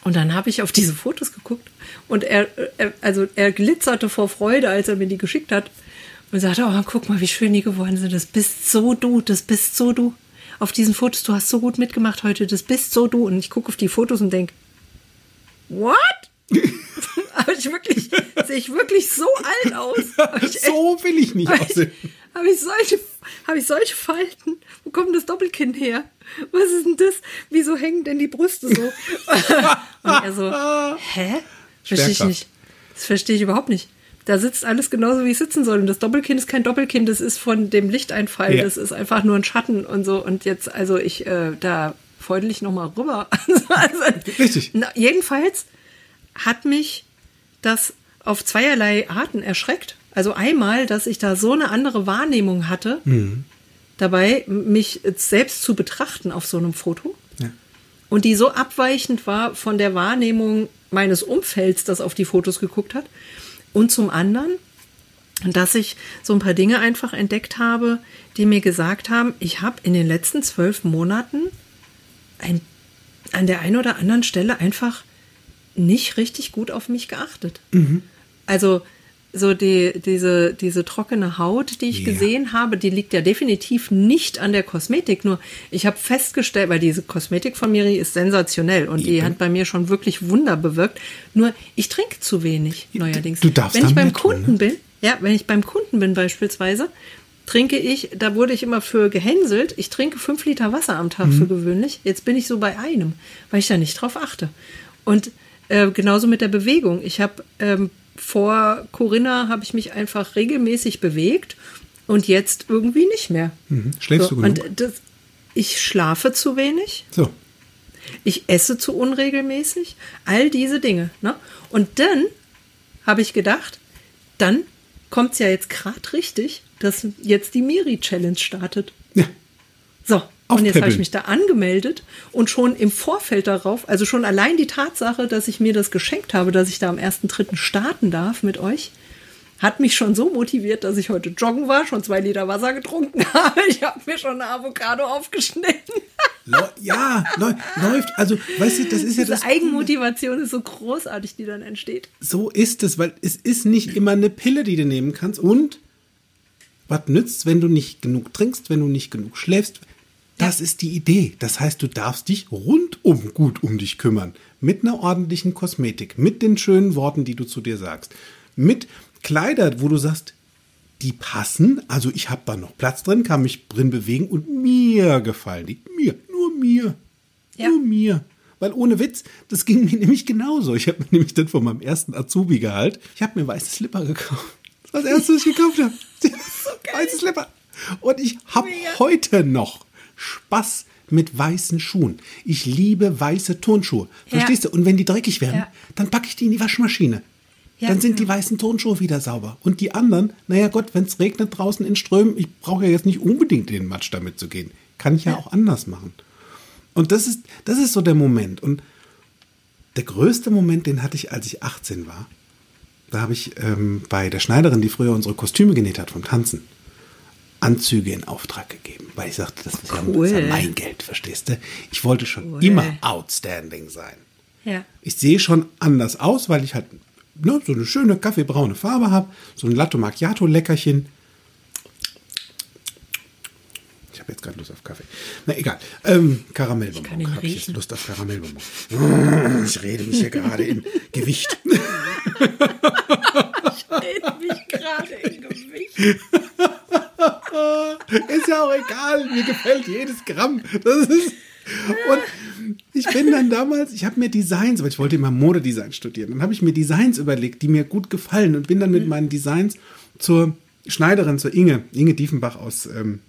Und dann habe ich auf diese Fotos geguckt und er, er, also er glitzerte vor Freude, als er mir die geschickt hat und sagte, oh, guck mal, wie schön die geworden sind. Das bist so du, das bist so du. Auf diesen Fotos, du hast so gut mitgemacht heute, das bist so du. Und ich gucke auf die Fotos und denke, what? Habe ich wirklich, sehe ich wirklich so alt aus? Echt- so will ich nicht habe aussehen. ich, hab ich, solche, hab ich solche Falten? Wo kommt das Doppelkinn her? Was ist denn das? Wieso hängen denn die Brüste so? Und er so, hä? Verstehe ich nicht. Das verstehe ich überhaupt nicht. Da sitzt alles genauso, wie es sitzen soll. Und das Doppelkinn ist kein Doppelkinn, das ist von dem Lichteinfall. Ja. Das ist einfach nur ein Schatten und so. Und jetzt, also ich, äh, da feudel ich nochmal rüber. also, Richtig. Na, jedenfalls hat mich das auf zweierlei Arten erschreckt. Also einmal, dass ich da so eine andere Wahrnehmung hatte, dabei mich selbst zu betrachten auf so einem Foto. Ja. Und die so abweichend war von der Wahrnehmung meines Umfelds, das auf die Fotos geguckt hat. Und zum anderen, dass ich so ein paar Dinge einfach entdeckt habe, die mir gesagt haben, ich habe in den letzten zwölf Monaten ein, an der einen oder anderen Stelle einfach nicht richtig gut auf mich geachtet. Also so die, diese, diese trockene Haut, die ich Ja. gesehen habe, die liegt ja definitiv nicht an der Kosmetik. Nur ich habe festgestellt, weil diese Kosmetik von Miri ist sensationell und die Eben. hat bei mir schon wirklich Wunder bewirkt. Nur ich trinke zu wenig neuerdings. du darfst Wenn ich beim mehr tun, Kunden ne? bin, ja, wenn ich beim Kunden bin beispielsweise, trinke ich, da wurde ich immer für gehänselt, ich trinke fünf Liter Wasser am Tag Mhm. für gewöhnlich. Jetzt bin ich so bei einem, weil ich da nicht drauf achte. Und äh, genauso mit der Bewegung. Ich habe ähm, vor Corinna habe ich mich einfach regelmäßig bewegt und jetzt irgendwie nicht mehr. Mhm. Schläfst so, du genug? Und das, ich schlafe zu wenig. So. Ich esse zu unregelmäßig, all diese Dinge. Ne? Und dann habe ich gedacht, dann kommt es ja jetzt gerade richtig, dass jetzt die Miri-Challenge startet. Ja. So, und jetzt habe ich mich da angemeldet und schon im Vorfeld darauf, also schon allein die Tatsache, dass ich mir das geschenkt habe, dass ich da am 1.3. starten darf mit euch, hat mich schon so motiviert, dass ich heute joggen war, schon zwei Liter Wasser getrunken habe. Ich habe mir schon eine Avocado aufgeschnitten. Ja, läu- läuft. Also, weißt du, das ist ja Diese das. Eigenmotivation ist so großartig, die dann entsteht. So ist es, weil es ist nicht immer eine Pille, die du nehmen kannst. Und was nützt, wenn du nicht genug trinkst, wenn du nicht genug schläfst? Das ist die Idee. Das heißt, du darfst dich rundum gut um dich kümmern. Mit einer ordentlichen Kosmetik, mit den schönen Worten, die du zu dir sagst. Mit Kleider, wo du sagst, die passen. Also ich habe da noch Platz drin, kann mich drin bewegen und mir gefallen die. Mir, nur mir. Ja. Nur mir. Weil ohne Witz, das ging mir nämlich genauso. Ich habe mir nämlich dann von meinem ersten Azubi-Gehalt, ich habe mir weiße Slipper gekauft. Das war das erste, was ich gekauft habe. weiße Slipper. Und ich habe heute noch Spaß mit weißen Schuhen. Ich liebe weiße Turnschuhe. Ja. Verstehst du? Und wenn die dreckig werden, Ja. dann packe ich die in die Waschmaschine. Ja, dann sind die genau. weißen Turnschuhe wieder sauber. Und die anderen, naja Gott, wenn es regnet draußen in Strömen, ich brauche ja jetzt nicht unbedingt in den Matsch damit zu gehen. Kann ich ja, auch anders machen. Und das ist, das ist so der Moment. Und der größte Moment, den hatte ich, als ich 18 war. Da habe ich ähm, bei der Schneiderin, die früher unsere Kostüme genäht hat vom Tanzen, Anzüge in Auftrag gegeben. Weil ich sagte, das ist, ja, das ist ja Cool. mein Geld, verstehst du? Ich wollte schon Cool. immer outstanding sein. Ja. Ich sehe schon anders aus, weil ich halt ne, so eine schöne kaffeebraune Farbe habe, so ein Latte Macchiato Leckerchen. Ich habe jetzt gerade Lust auf Kaffee. Na egal. Ähm, Karamellbonbon. Ich Habe ich jetzt. Lust auf Karamellbonbon. Ich rede mich hier gerade in Gewicht. Hält mich gerade im Gewicht. Ist ja auch egal, mir gefällt jedes Gramm. Das ist und ich bin dann damals, ich habe mir Designs, weil ich wollte immer Modedesign studieren, dann habe ich mir Designs überlegt, die mir gut gefallen und bin dann mit meinen Designs zur Schneiderin, zur Inge, Inge Diefenbach aus, ähm,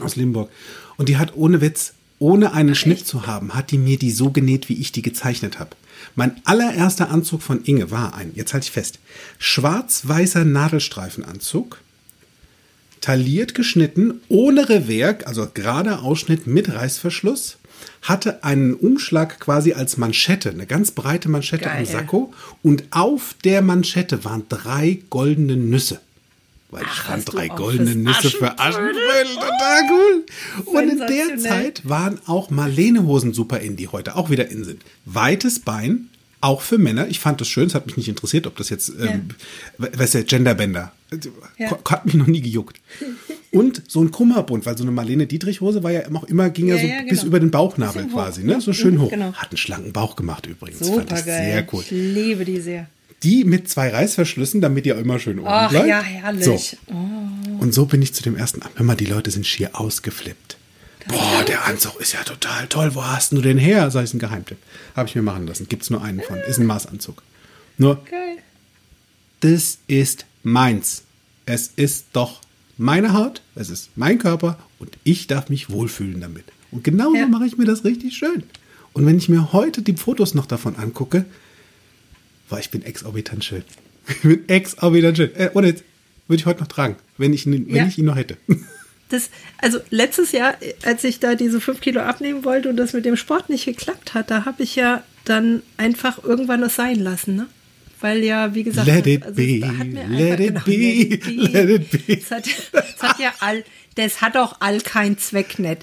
aus Limburg. Und die hat ohne Witz, ohne einen Schnitt zu haben, hat die mir die so genäht, wie ich die gezeichnet habe. Mein allererster Anzug von Inge war ein, jetzt halte ich fest, schwarz-weißer Nadelstreifenanzug, tailliert geschnitten, ohne Revers, also gerader Ausschnitt mit Reißverschluss, hatte einen Umschlag quasi als Manschette, eine ganz breite Manschette Geil. am Sakko. Und auf der Manschette waren drei goldene Nüsse. Weil ich Ach, fand hast du drei goldene Nüsse für Aschenbrödel? Total cool. Und in der. Zeit waren auch Marlene-Hosen super in, die heute auch wieder in sind. Weites Bein, auch für Männer. Ich fand das schön. Es hat mich nicht interessiert, ob das jetzt, ähm, was ist der Genderbänder? Ja. Hat mich noch nie gejuckt. Und so ein Kummerbund, weil so eine Marlene Dietrich-Hose war ja immer, immer ging ja, Ja, so ja, bis genau. über den Bauchnabel hoch, quasi, ne? ja. So schön hoch. genau. Hat einen schlanken Bauch gemacht übrigens. Super fand ich geil. sehr cool. Ich liebe die sehr. Die mit zwei Reißverschlüssen, damit ihr immer schön oben Ach bleibt. ja, herrlich. So. Oh. Und so bin ich zu dem ersten. Hör mal, die Leute sind schier ausgeflippt. Boah, der Anzug ist ja total toll. Wo hast du den her? Sag ich, ein Geheimtipp. Habe ich mir machen lassen. Gibt's nur einen von. Ist ein Maßanzug. Nur, Geil. das ist meins. Es ist doch meine Haut, es ist mein Körper und ich darf mich wohlfühlen damit. Und genauso Ja. mache ich mir das richtig schön. Und wenn ich mir heute die Fotos noch davon angucke, weil ich bin exorbitant schön. Ich bin exorbitant schön. Äh, ohne jetzt würde ich heute noch tragen, wenn ich, ihn- wenn Ja. ich ihn noch hätte. Das, also letztes Jahr, als ich da diese fünf Kilo abnehmen wollte und das mit dem Sport nicht geklappt hat, da habe ich ja dann einfach irgendwann es sein lassen, ne? Weil ja, wie gesagt, Let das- it also be, es hat mir let it einfach- be, let it be. let it be. Hat, es hat ja all, das hat auch all keinen Zweck nicht.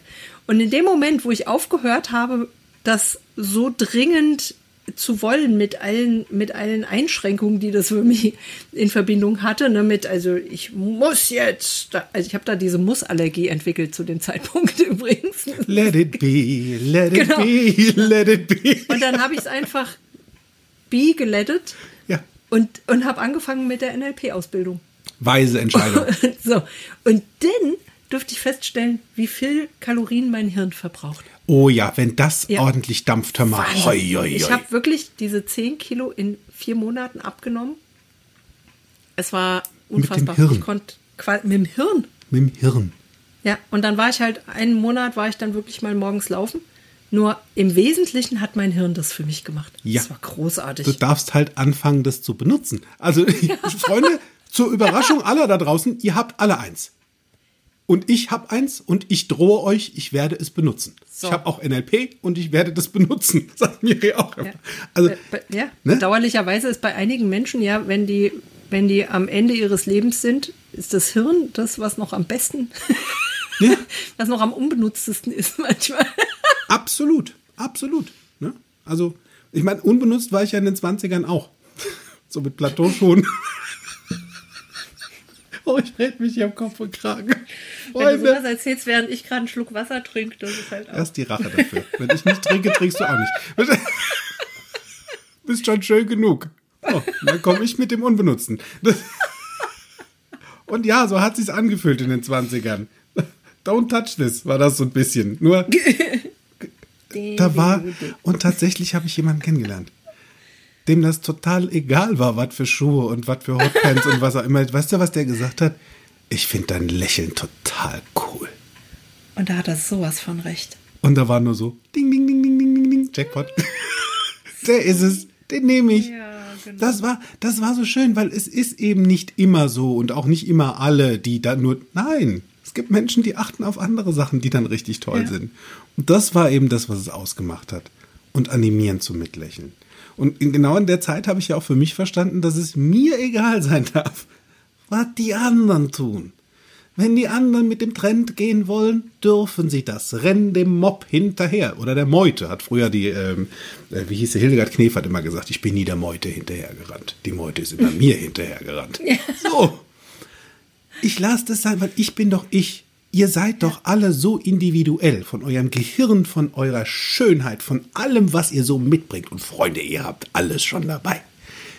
Und in dem Moment, wo ich aufgehört habe, das so dringend zu wollen mit allen, mit allen Einschränkungen, die das für mich in Verbindung hatte, ne, mit, also ich muss jetzt, also ich habe da diese Mussallergie entwickelt zu dem Zeitpunkt übrigens. Let it be, let it Genau. be, let it be. Und dann habe ich es einfach bi gelettet Ja, und, und habe angefangen mit der NLP-Ausbildung. weise Entscheidung. so. Und dann dürfte ich feststellen, wie viel Kalorien mein Hirn verbraucht. Oh ja, wenn das Ja. ordentlich dampft, hör mal. Hoi, hoi, Ich habe wirklich diese 10 Kilo in vier Monaten abgenommen. Es war dem unfassbar. Hirn. Ich konnte mit dem Hirn. Mit dem Hirn. Ja, und dann war ich halt, einen Monat war ich dann wirklich mal morgens laufen. Nur im Wesentlichen hat mein Hirn das für mich gemacht. Ja. Das war großartig. Du darfst halt anfangen, das zu benutzen. Also, Freunde, zur Überraschung aller da draußen, ihr habt alle eins. Und ich habe eins und ich drohe euch, ich werde es benutzen. So. Ich habe auch NLP und ich werde das benutzen. Sagt Miri auch immer. Ja. Also, bei- ja, ne? bedauerlicherweise ist bei einigen Menschen ja, wenn die, wenn die am Ende ihres Lebens sind, ist das Hirn das, was noch am besten, Ja. was noch am unbenutztesten ist manchmal. Absolut, absolut. Ne? Also, ich meine, unbenutzt war ich ja in den 20ern auch. So mit Plateauschuhen. oh, ich red mich hier am Kopf und Kragen. Wenn du Freunde. sowas erzählst, während ich gerade einen Schluck Wasser trinke, das ist halt auch. Erst die Rache dafür. Wenn ich nicht trinke, trinkst du auch nicht. Bist schon schön genug. Oh, dann komme ich mit dem Unbenutzten. Das und ja, so hat sich's angefühlt in den 20ern. Don't touch this, war das so ein bisschen. Nur, da war, und tatsächlich habe ich jemanden kennengelernt, dem das total egal war, was für Schuhe und was für Hotpants und was auch immer. Weißt du, was der gesagt hat? Ich finde dein Lächeln total cool. Und da hat er sowas von recht. Und da war nur so, ding, ding, ding, ding, ding, ding, ding, Jackpot. Der ist es, den nehme ich. Ja, genau. Das war, das war so schön, weil es ist eben nicht immer so und auch nicht immer alle, die da nur, nein, es gibt Menschen, die achten auf andere Sachen, die dann richtig toll Ja. sind. Und das war eben das, was es ausgemacht hat. Und animieren zu mitlächeln. Und in, genau in der Zeit habe ich ja auch für mich verstanden, dass es mir egal sein darf, was die anderen tun. Wenn die anderen mit dem Trend gehen wollen, dürfen sie das. Rennen dem Mob hinterher. Oder der Meute, hat früher die, ähm, äh, wie hieß sie, Hildegard Knef hat immer gesagt, ich bin nie der Meute hinterhergerannt. Die Meute ist immer mir hinterhergerannt. So. Ich lasse das sein, weil ich bin doch ich. Ihr seid doch alle so individuell von eurem Gehirn, von eurer Schönheit, von allem, was ihr so mitbringt. Und Freunde, ihr habt alles schon dabei.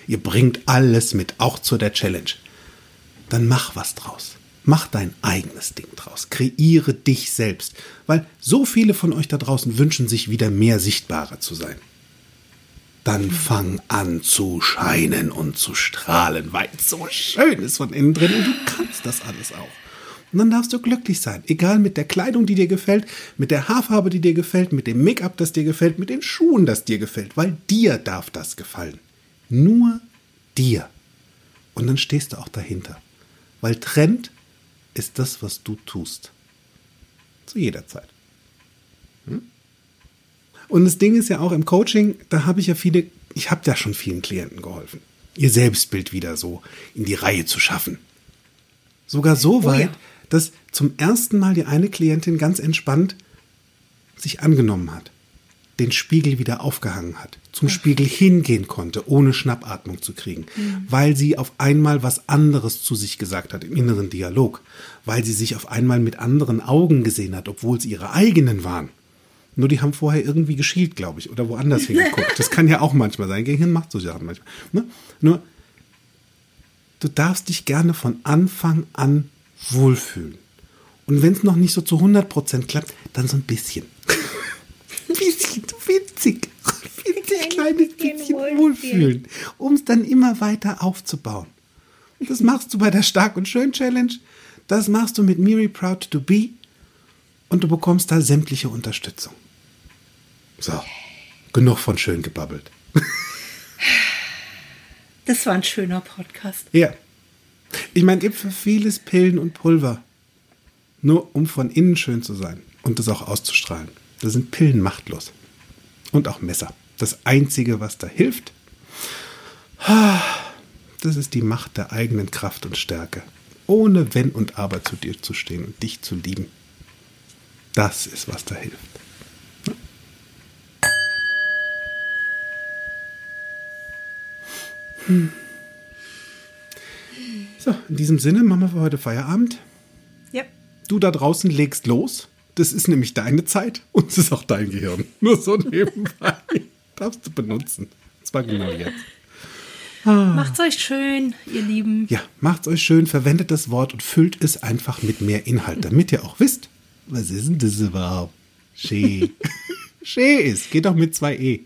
Ihr bringt alles mit, auch zu der Challenge. Dann mach was draus. Mach dein eigenes Ding draus. Kreiere dich selbst. Weil so viele von euch da draußen wünschen sich wieder mehr sichtbarer zu sein. Dann fang an zu scheinen und zu strahlen, weil es so schön ist von innen drin und du kannst das alles auch. Und dann darfst du glücklich sein. Egal mit der Kleidung, die dir gefällt, mit der Haarfarbe, die dir gefällt, mit dem Make-up, das dir gefällt, mit den Schuhen, das dir gefällt, weil dir darf das gefallen. Nur dir. Und dann stehst du auch dahinter. Weil Trend ist das, was du tust. Zu jeder Zeit. Hm? Und das Ding ist ja auch im Coaching, da habe ich ja viele, ich habe ja schon vielen Klienten geholfen, ihr Selbstbild wieder so in die Reihe zu schaffen. Sogar so weit, ja. Dass zum ersten Mal die eine Klientin ganz entspannt sich angenommen hat, den Spiegel wieder aufgehangen hat, zum Spiegel hingehen konnte, ohne Schnappatmung zu kriegen, weil sie auf einmal was anderes zu sich gesagt hat im inneren Dialog, weil sie sich auf einmal mit anderen Augen gesehen hat, obwohl es ihre eigenen waren. Nur die haben vorher irgendwie geschielt, glaube ich, oder woanders hingeguckt. Das kann ja auch manchmal sein. Gehirn macht so Sachen manchmal. Ne? Nur, du darfst dich gerne von Anfang an wohlfühlen. Und wenn es noch nicht so zu 100% klappt, dann so ein bisschen. ein bisschen, winzig. Winzig kleines bisschen wohlfühlen, um es dann immer weiter aufzubauen. Das machst du bei der Stark und Schön Challenge. Das machst du mit Miri Proud to Be. Und du bekommst da sämtliche Unterstützung. So, genug von schön gebabbelt. Das war ein schöner Podcast. Ja. Ich meine, gibt für vieles Pillen und Pulver. Nur um von innen schön zu sein und das auch auszustrahlen. Da sind Pillen machtlos. Und auch Messer. Das Einzige, was da hilft, das ist die Macht der eigenen Kraft und Stärke. Ohne Wenn und Aber zu dir zu stehen und dich zu lieben. Das ist, was da hilft. Hm. So, in diesem Sinne machen wir für heute Feierabend. Ja. Du da draußen legst los. Das ist nämlich deine Zeit und es ist auch dein Gehirn. Nur so nebenbei. Darfst du benutzen. Und zwar genau jetzt. Macht's euch schön, ihr Lieben. Ja, macht's euch schön, verwendet das Wort und füllt es einfach mit mehr Inhalt, damit ihr auch wisst, was ist denn das überhaupt? Schee. Schee ist. Geht doch mit zwei E.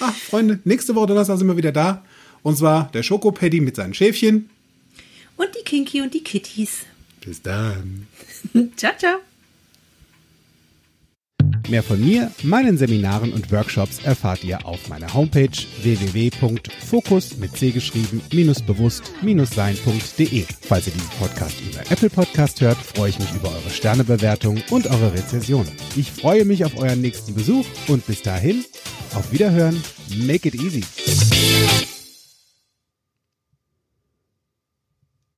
Ach, Freunde, nächste Woche Donnerstag sind wir wieder da. Und zwar der Schokopaddy mit seinen Schäfchen. Und die Kinky und die Kitties. Bis dann. Ciao, ciao. Mehr von mir, meinen Seminaren und Workshops erfahrt ihr auf meiner Homepage www.fokus mit C geschrieben bewusst sein.de. Falls ihr diesen Podcast über Apple Podcast hört, freue ich mich über eure Sternebewertung und eure Rezension. Ich freue mich auf euren nächsten Besuch und bis dahin auf Wiederhören. Make it easy.